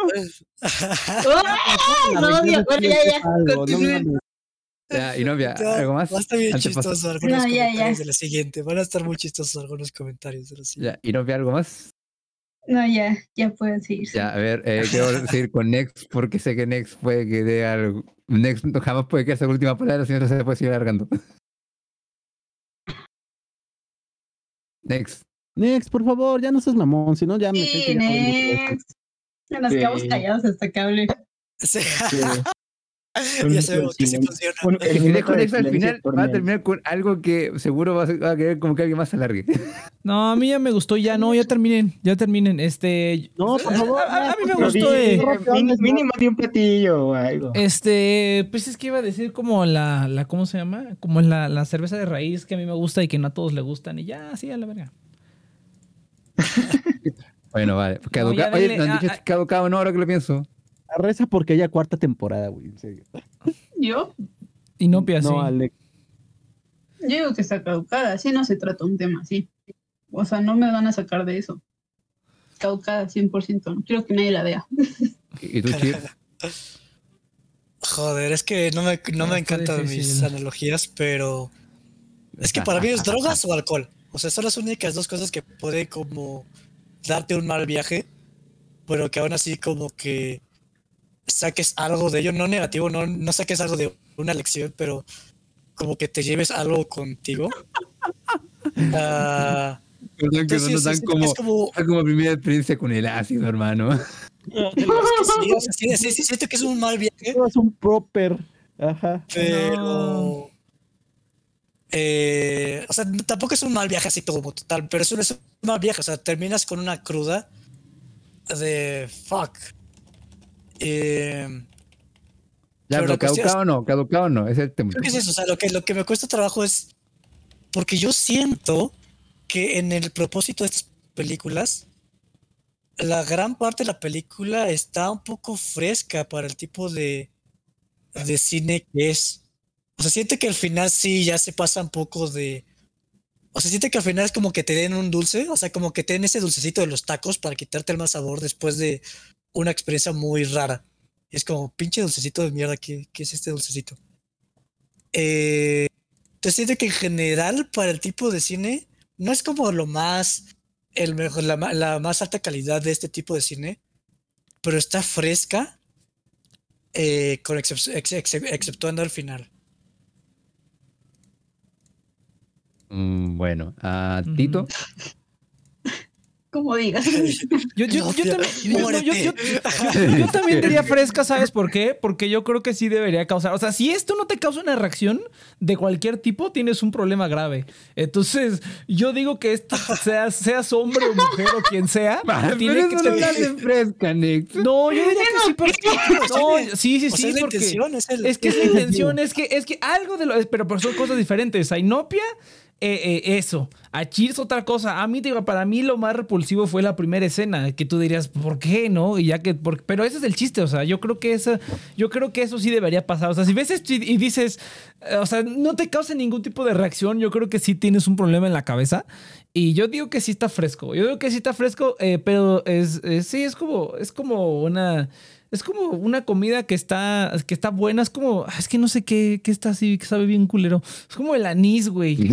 S1: *laughs*
S3: ¡Ah! No, Dios, bueno, ya, ya,
S4: no
S3: continúen.
S1: Ya, y novia,
S2: Ya,
S1: ¿algo más?
S2: Va a estar bien
S1: Antes
S2: chistoso algunos
S3: No, ya, ya.
S2: de la siguiente. Van a estar muy chistosos algunos comentarios de la siguiente.
S1: Ya, y novia, ¿algo más?
S3: No, ya, ya pueden seguir.
S1: Ya, a ver, eh, quiero seguir con Next porque sé que Next puede que dé algo. Next no- jamás puede quedarse con la última palabra, si no se puede seguir alargando. Next.
S4: Next, por favor, ya no seas mamón, si no ya me que
S3: Sí, next. Ya Nos quedamos
S5: Sí.
S3: callados hasta que hable.
S2: Sí.
S5: Un *laughs*
S2: ya sabemos que sí funciona.
S5: Un-
S1: Si
S5: el
S1: al final, va a terminar con algo que seguro va a, querer como que alguien más se alargue. *laughs*
S6: No, a mí ya me gustó, ya no, ya terminen, ya terminen. Este,
S4: No, por favor.
S6: A- a- a mí me gustó, eh.
S5: Mínimo de un platillo o algo.
S6: este, pues es que iba a decir como la, la ¿cómo se llama? Como la, la cerveza de raíz que a mí me gusta y que no a todos le gustan y ya, sí, a la verga. *laughs*
S1: Bueno, vale. Caduca- Oye,
S6: denle-
S1: ¿no han
S6: ah,
S1: dicho
S6: ah.
S1: caducado no? Ahora que lo pienso.
S4: Reza porque haya cuarta temporada, güey, en serio.
S3: Yo,
S6: Inopia, sí.
S4: No, Alex.
S3: yo digo que está caducada, así no se trata un tema así. O sea, no me van a sacar de eso. Caducada 100%, no quiero que nadie la vea.
S1: ¿Y tú, Chip? *laughs*
S2: Joder, es que no me, no me encantan mis analogías, pero es que para mí es drogas o alcohol. O sea, son las únicas dos cosas que pueden como darte un mal viaje, pero que aún así como que saques algo de ello, no negativo, no, no saques algo de una lección, pero como que te lleves algo contigo. *laughs* Ah,
S1: Perdón, que
S2: entonces,
S1: nos dan
S2: es-
S1: como,
S2: es como
S1: como primera experiencia con el ácido, hermano.
S2: que sí, siento que es un mal viaje,
S4: es un proper. Ajá.
S2: pero
S6: No.
S2: eh, o sea no- tampoco es un mal viaje así como total pero es un, es un mal viaje o sea terminas con una cruda de fuck Eh,
S1: Ya,
S2: Pero
S1: pero caducado no, caducado no, ese es el tema.
S2: creo que es eso o sea lo que lo que me cuesta trabajo es porque yo siento que en el propósito de estas películas la gran parte de la película está un poco fresca para el tipo de de cine que es. O sea siento que al final sí ya se pasa un poco de O sea, siente que al final es como que te den un dulce, o sea, como que te den ese dulcecito de los tacos para quitarte el mal sabor después de una experiencia muy rara. Es como, pinche dulcecito de mierda, ¿qué, qué es este dulcecito? Eh, entonces siento que en general para el tipo de cine no es como lo más, el mejor, la, la más alta calidad de este tipo de cine, pero está fresca, eh, con excep- ex- ex- exceptuando al final.
S1: Mm, bueno, a Tito.
S3: Como digas.
S6: Yo, yo, yo también, yo- no, yo- yo- yo- yo también diría fresca, ¿sabes por qué? Porque yo creo que sí debería causar. O sea, si esto no te causa una reacción de cualquier tipo, tienes un problema grave. Entonces, yo digo que esto, seas, seas hombre o mujer o quien sea, *laughs*
S1: Pero
S6: tiene que
S1: eso no fresca, Nick.
S6: No, yo diría que sí, porque. *laughs* No, sí, sí,
S2: O sea,
S6: sí,
S2: es la
S6: porque.
S2: intención, es el-
S6: Es que es la intención, es que, es que algo de lo. Pero, son cosas diferentes. A Inopia, eh, eh, eso. A Cheers, otra cosa. A mí, digo, para mí lo más repulsivo fue la primera escena. Que tú dirías, ¿por qué no? Y ya que. por- pero ese es el chiste. O sea, yo creo que eso, yo creo que eso sí debería pasar. O sea, si ves esto y, dices. eh, O sea, no te causa ningún tipo de reacción. Yo creo que sí tienes un problema en la cabeza. Y yo digo que sí está fresco. Yo digo que sí está fresco, eh, pero es- sí, es como, es como una. Es como una comida que está, que está buena. Es como. ah, Es que no sé qué, qué está así, que sabe bien culero. Es como el anís, güey. *laughs*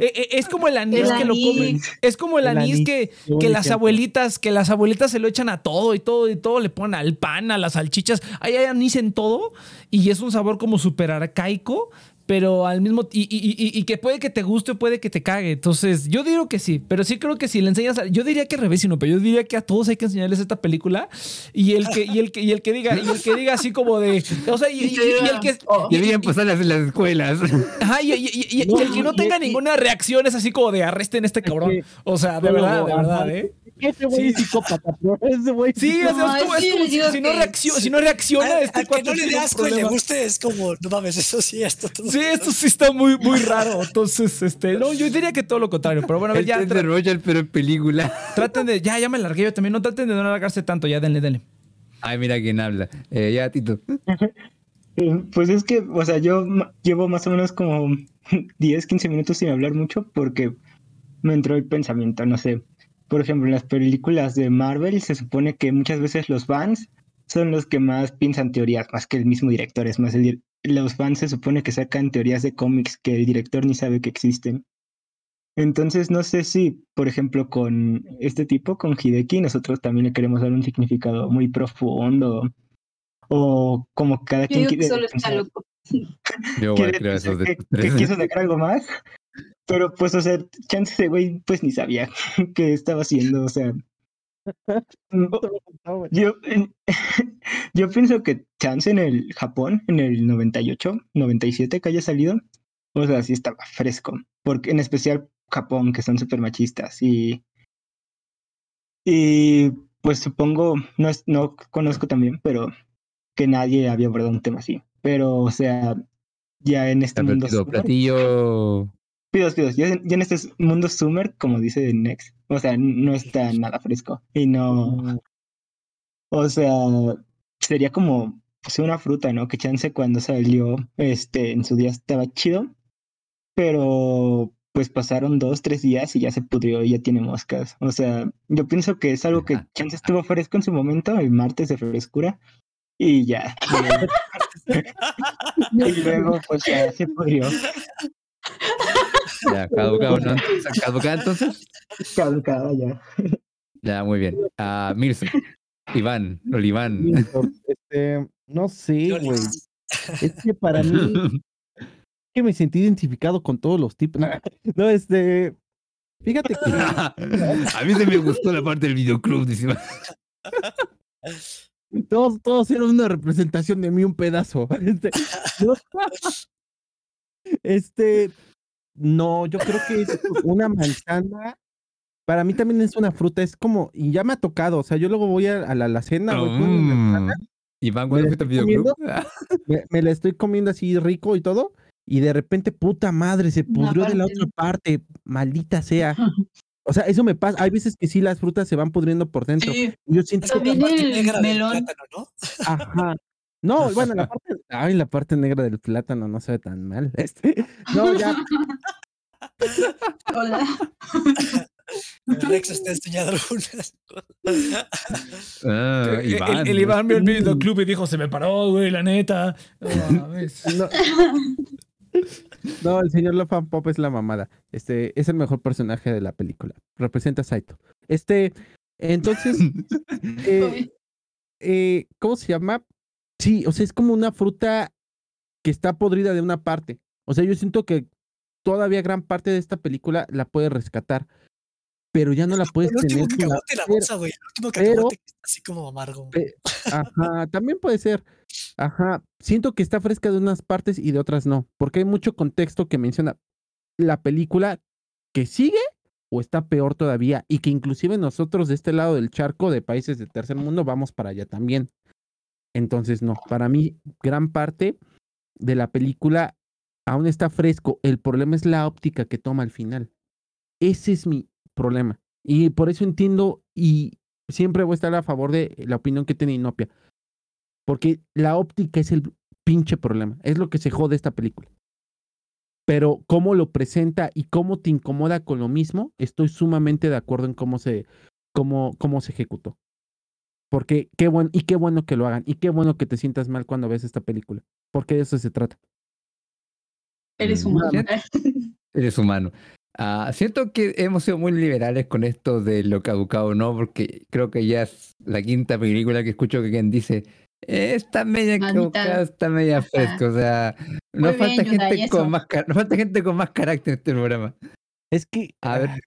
S6: Eh, eh, Es como el anís
S3: El
S6: que lo comen. Es como el
S4: El
S6: anís
S4: anís,
S6: que, que las abuelitas, que las abuelitas se lo echan a todo y todo y todo, le ponen al pan, a las salchichas. Ahí hay anís en todo y es un sabor como súper arcaico, pero al mismo y, y- y- y que puede que te guste o puede que te cague. Entonces, yo digo que sí, pero sí creo que si le enseñas, a- yo diría que al revés, sino, pero yo diría que a todos hay que enseñarles esta película y el que y el que y el que diga y el que diga así como de, o sea, y, el que
S1: Deberían pasarlas en las escuelas.
S6: Ajá, y, el que no tenga ninguna reacción es así como de arresten a este cabrón. O sea, de verdad, de verdad, ¿eh?
S4: Ese güey es psicópata, bro. Ese güey
S6: Sí, es como, es
S3: sí,
S6: como
S3: digo
S6: si, si no reacciona, si no reacciona, este cuate
S2: no le dé asco y le guste es como, no mames, eso sí, esto todo.
S6: Sí, esto sí está muy, muy *laughs* raro. Entonces, este, no, yo diría que todo lo contrario. Pero bueno, a ver, ya
S1: de Royal, pero en película. *laughs*
S6: traten de, ya, ya me largué yo también. No traten de no alargarse tanto, ya denle, denle.
S1: Ay, mira quién habla. Eh, ya, Tito. *laughs*
S5: Eh, Pues es que, o sea, yo llevo más o menos como 10, 15 minutos sin hablar mucho porque me entró el pensamiento, no sé. Por ejemplo, en las películas de Marvel se supone que muchas veces los fans son los que más piensan teorías, más que el mismo director. Es más, el los fans se supone que sacan teorías de cómics que el director ni sabe que existen. Entonces, no sé si, por ejemplo, con este tipo, con Hideki, nosotros también le queremos dar un significado muy profundo o como cada
S3: Yo
S5: quien
S3: digo que
S5: quiere
S3: solo está loco.
S1: Yo *laughs*
S5: quiere
S1: creo
S5: pensar
S1: esos de
S5: quiso sacar algo más, pero pues, o sea, chance ese güey pues ni sabía *laughs* qué estaba haciendo, o sea, *laughs* no, yo, *laughs* yo pienso que chance en el Japón, en el 98, 97 que haya salido, o sea, sí estaba fresco, porque en especial Japón, que son súper machistas y, y pues supongo, no, es- no conozco también, pero que nadie había abordado un tema así, pero, o sea, ya en este
S1: Está
S5: mundo...
S1: Platillo.
S5: Pidos, pidos. Ya, en- ya en este mundo Summer, como dice Next, o sea, no está nada fresco. Y no, o sea, sería como pues, una fruta, ¿no? Que chance cuando salió, este, en su día estaba chido, pero pues pasaron dos, tres días y ya se pudrió y ya tiene moscas. O sea, yo pienso que es algo que chance estuvo fresco en su momento, el martes de frescura, y ya. *laughs* *laughs* y luego, pues ya se pudrió.
S1: Ya, caducado, ¿no? ¿Caducada entonces?
S5: Caducada ya.
S1: Ya, muy bien. Ah, Mirza. Iván, Oliván.
S4: Este, no sé, güey. Es que para mí, *laughs* que me sentí identificado con todos los tipos. *laughs* No, este. Fíjate que. *laughs*
S1: A mí se me gustó la parte del videoclub, dice Iván.
S4: Todos, todos eran una representación de mí, un pedazo. Este, no, Este, no, yo creo que es *laughs* una manzana. Para mí también es una fruta, es como, y ya me ha tocado, o sea, yo luego voy a, a la alacena, voy por una manzana,
S1: Mm. Iván, ¿cuándo
S4: ¿Me
S1: fuiste al
S4: estoy
S1: videoclub? *laughs*
S4: me, me la estoy comiendo así rico y todo, y de repente, puta madre, se pudrió de la otra parte, maldita sea. *laughs* O sea, eso me pasa, hay veces que sí las frutas se van pudriendo por dentro.
S3: Sí,
S4: Yo siento que
S3: el melón.
S2: plátano, ¿no?
S4: Ajá. No, *laughs* bueno, la parte, ay, la parte negra del plátano no se ve tan mal. *laughs* Este, no, ya,
S3: hola.
S2: Rex está enseñando algunas cosas.
S1: Ah,
S6: El-
S1: Iván.
S6: El, el Iván vio el videoclub y dijo, se me paró, güey, la neta. *laughs* No mames.
S4: no. No, el señor Lofan Pop es la mamada. Este, es el mejor personaje de la película. Representa a Saito. Este, entonces, eh, eh, ¿cómo se llama? Sí, o sea, es como una fruta que está podrida de una parte. O sea, yo siento que todavía gran parte de esta película la puede rescatar, pero ya no la puedes
S2: El
S4: tener.
S2: la
S4: pero-
S2: bolsa, güey. El último
S4: pero-
S2: cacahuate que está así como amargo.
S4: Pe- Ajá, también puede ser. Ajá, siento que está fresca de unas partes y de otras no, porque hay mucho contexto que menciona la película que sigue o está peor todavía y que inclusive nosotros de este lado del charco de países del tercer mundo vamos para allá también. Entonces, no, para mí gran parte de la película aún está fresco. El problema es la óptica que toma al final. Ese es mi problema. Y por eso entiendo y siempre voy a estar a favor de la opinión que tiene Inopia. Porque la óptica es el pinche problema. Es lo que se jode esta película. pero cómo lo presenta y cómo te incomoda con lo mismo, estoy sumamente de acuerdo en cómo se, cómo, cómo se ejecutó. Porque qué bueno, y qué bueno que lo hagan, y qué bueno que te sientas mal cuando ves esta película, porque de eso se trata.
S3: Eres
S1: Mm,
S3: humano.
S1: Eres humano. Ah, siento que hemos sido muy liberales con esto de lo caducado, ¿no? Porque creo que ya es la quinta película que escucho que quien dice, "Eh, está media caducada, está media fresca. O sea,
S3: bien,
S1: falta
S3: Yudai,
S1: gente con más nos falta gente con más carácter en este programa.
S4: Es que,
S1: A ver.
S4: ah,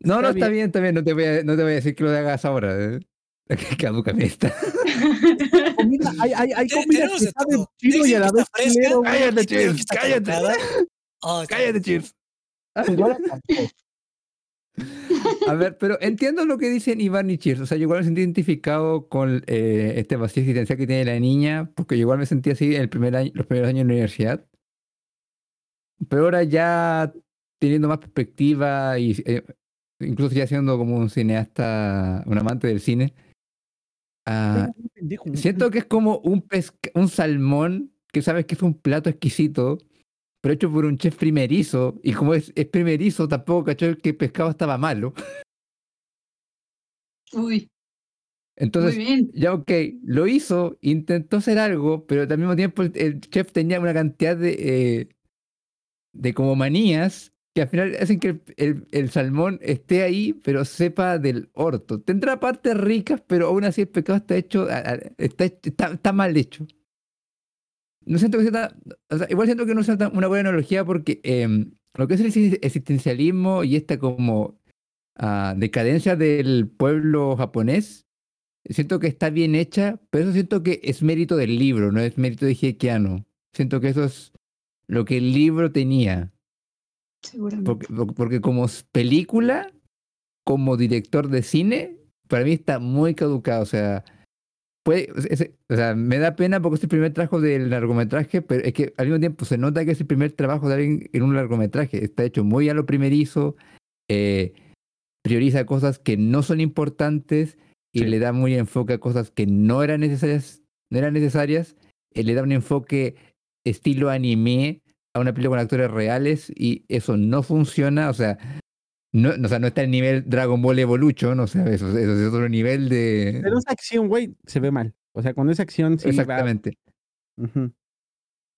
S1: No, no,
S4: está
S1: está bien, está bien. No te voy a, no te voy a decir que lo hagas ahora. ¿eh? Cadúcame esta.
S4: comida, hay, hay, hay comida que
S2: de
S4: sabe chido y a la vez
S2: fresca.
S1: Cállate,
S2: está
S1: cállate. *laughs*
S2: Oh,
S1: Cállate,
S4: canto. *laughs*
S1: A ver, pero entiendo lo que dicen Iván y Cheers. O sea, yo igual me sentí identificado con eh, este vacío existencial que tiene la niña, porque yo igual me sentí así en el primer año, los primeros años de la universidad. Pero ahora ya teniendo más perspectiva y eh, incluso ya siendo como un cineasta, un amante del cine, ah. Siento que es como un pesca- un salmón que sabes que es un plato exquisito, pero hecho por un chef primerizo, y como es, es primerizo, tampoco cachó que el pescado estaba malo.
S3: Uy,
S1: Entonces, ya ok, lo hizo, intentó hacer algo, pero al mismo tiempo el, el chef tenía una cantidad de, eh, de como manías que al final hacen que el, el- el salmón esté ahí, pero sepa del orto. Tendrá partes ricas, pero aún así el pescado está hecho, está, está, está mal hecho. No siento que sea o sea, igual siento que no sea una buena analogía porque em, lo que es el existen- existencialismo y esta como ah, decadencia del pueblo japonés, siento que está bien hecha, pero eso siento que es mérito del libro, no es mérito de Hideaki Siento que eso es lo que el libro tenía.
S3: Seguramente.
S1: Porque, por- porque como película, como director de cine, para mí está muy caducado. O sea, puede, es- o sea, me da pena porque es el primer trabajo del largometraje, pero es que al mismo tiempo se nota que es el primer trabajo de alguien en un largometraje. Está hecho muy a lo primerizo, eh, prioriza cosas que no son importantes y
S4: Sí.
S1: le da muy enfoque a cosas que no eran necesarias, no eran necesarias. eh, le da un enfoque estilo anime a una película con actores reales y eso no funciona, o sea, no, o sea, no está el nivel Dragon Ball Evolution, o sea, eso, eso es otro nivel de...
S4: Pero esa acción, güey, se ve mal. O sea, con esa acción sí va-
S1: Exactamente.
S4: Ujú.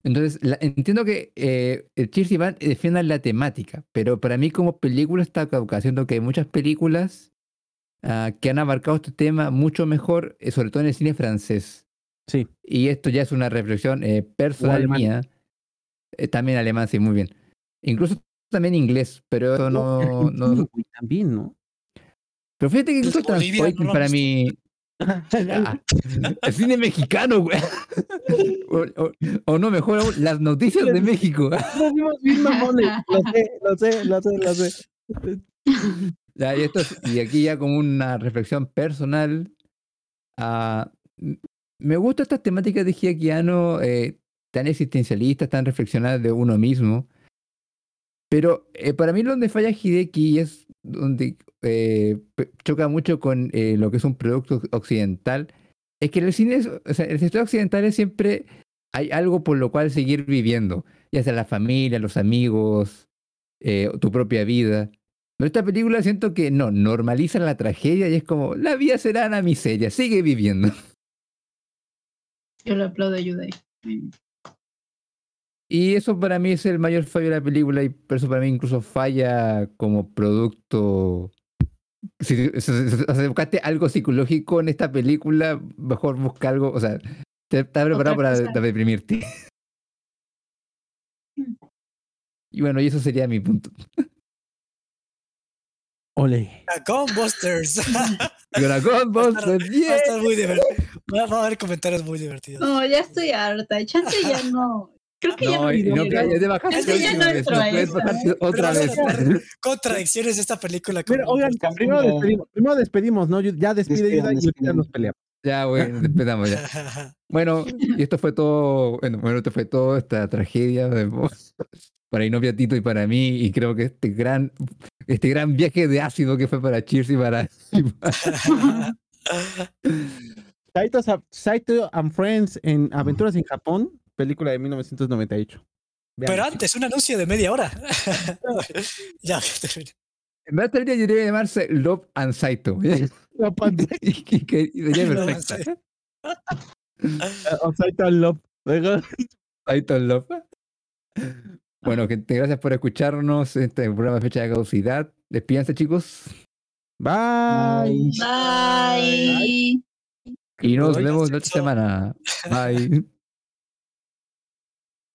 S1: Entonces, la- entiendo que eh, Cheers y Van defiendan la temática, pero para mí como película está. Siento que hay muchas películas ah, que han abarcado este tema mucho mejor, eh, sobre todo en el cine francés.
S4: Sí.
S1: Y esto ya es una reflexión eh, personal mía. Eh, también alemán, sí, muy bien. Incluso también inglés, pero eso no... No
S4: también, ¿no?
S1: pero fíjate que incluso Transpoiking
S2: ¿no
S1: para mí... Ah, el cine mexicano, güey. O, o- o no, mejor aún, las noticias de México. *laughs*
S4: Lo sé, lo sé, lo sé, lo sé.
S1: Ya, y, esto es- y aquí ya como una reflexión personal. m- me gustan estas temáticas de Hideakiano eh, tan existencialistas, tan reflexionadas de uno mismo. Pero eh, para mí donde falla Hideki es donde eh, choca mucho con eh, lo que es un producto occidental. Es que en el cine, es- o sea, en el sector occidental siempre hay algo por lo cual seguir viviendo. Ya sea la familia, los amigos, eh, tu propia vida. Pero esta película siento que no, normaliza la tragedia y es como, la vida será una miseria, sigue viviendo.
S3: Yo le aplaudo a Yudai.
S1: Y eso para mí es el mayor fallo de la película y por eso para mí incluso falla como producto. Si, si- si- si- si buscaste algo psicológico en esta película, mejor busca algo, o sea, te estás preparado para, deprimirte. Y bueno, y eso sería mi punto.
S4: Ole. *laughs*
S2: A Gunbusters.
S1: Ghostbusters,
S2: Va a estar muy divertido. Va a haber comentarios muy divertidos.
S3: No, ya estoy harta. Chance ya no. Creo que ya no
S1: No, no, pero ya
S2: Es que ya
S3: no entro
S1: no
S3: a
S1: puedes
S3: eso,
S1: bajarte
S3: ¿eh?
S1: otra
S2: Pero
S1: vez. *laughs*
S2: Contradicciones de esta película.
S4: Mira,
S2: como
S4: oigan, primero despedimos, primero despedimos, ¿no? Ya despide y ahorita nos peleamos.
S1: Ya, bueno, despedamos ya. *laughs* Bueno, y esto fue todo, bueno, bueno, esto fue todo esta tragedia de vos, para Inopia Tito y para mí, y creo que este gran, este gran viaje de ácido que fue para Cheers y para, y para- *laughs*
S4: Saito, Sa- Saito and Friends en Aventuras en Japón, película de 1998.
S2: Pero
S1: Veamos,
S2: antes, un anuncio de media hora. *laughs* ya, que termine.
S1: En verdad línea debería llamarse Love and Saito. *laughs* *laughs* Y, que- y
S2: Love and
S1: perfecta.
S4: o sea, tan love.
S1: Saito Love. Bueno, gente, gracias por escucharnos. Este programa de fecha de caducidad. Despídense, chicos.
S4: Bye.
S3: Bye.
S1: Y nos
S2: Bye.
S1: vemos la otra semana. Bye.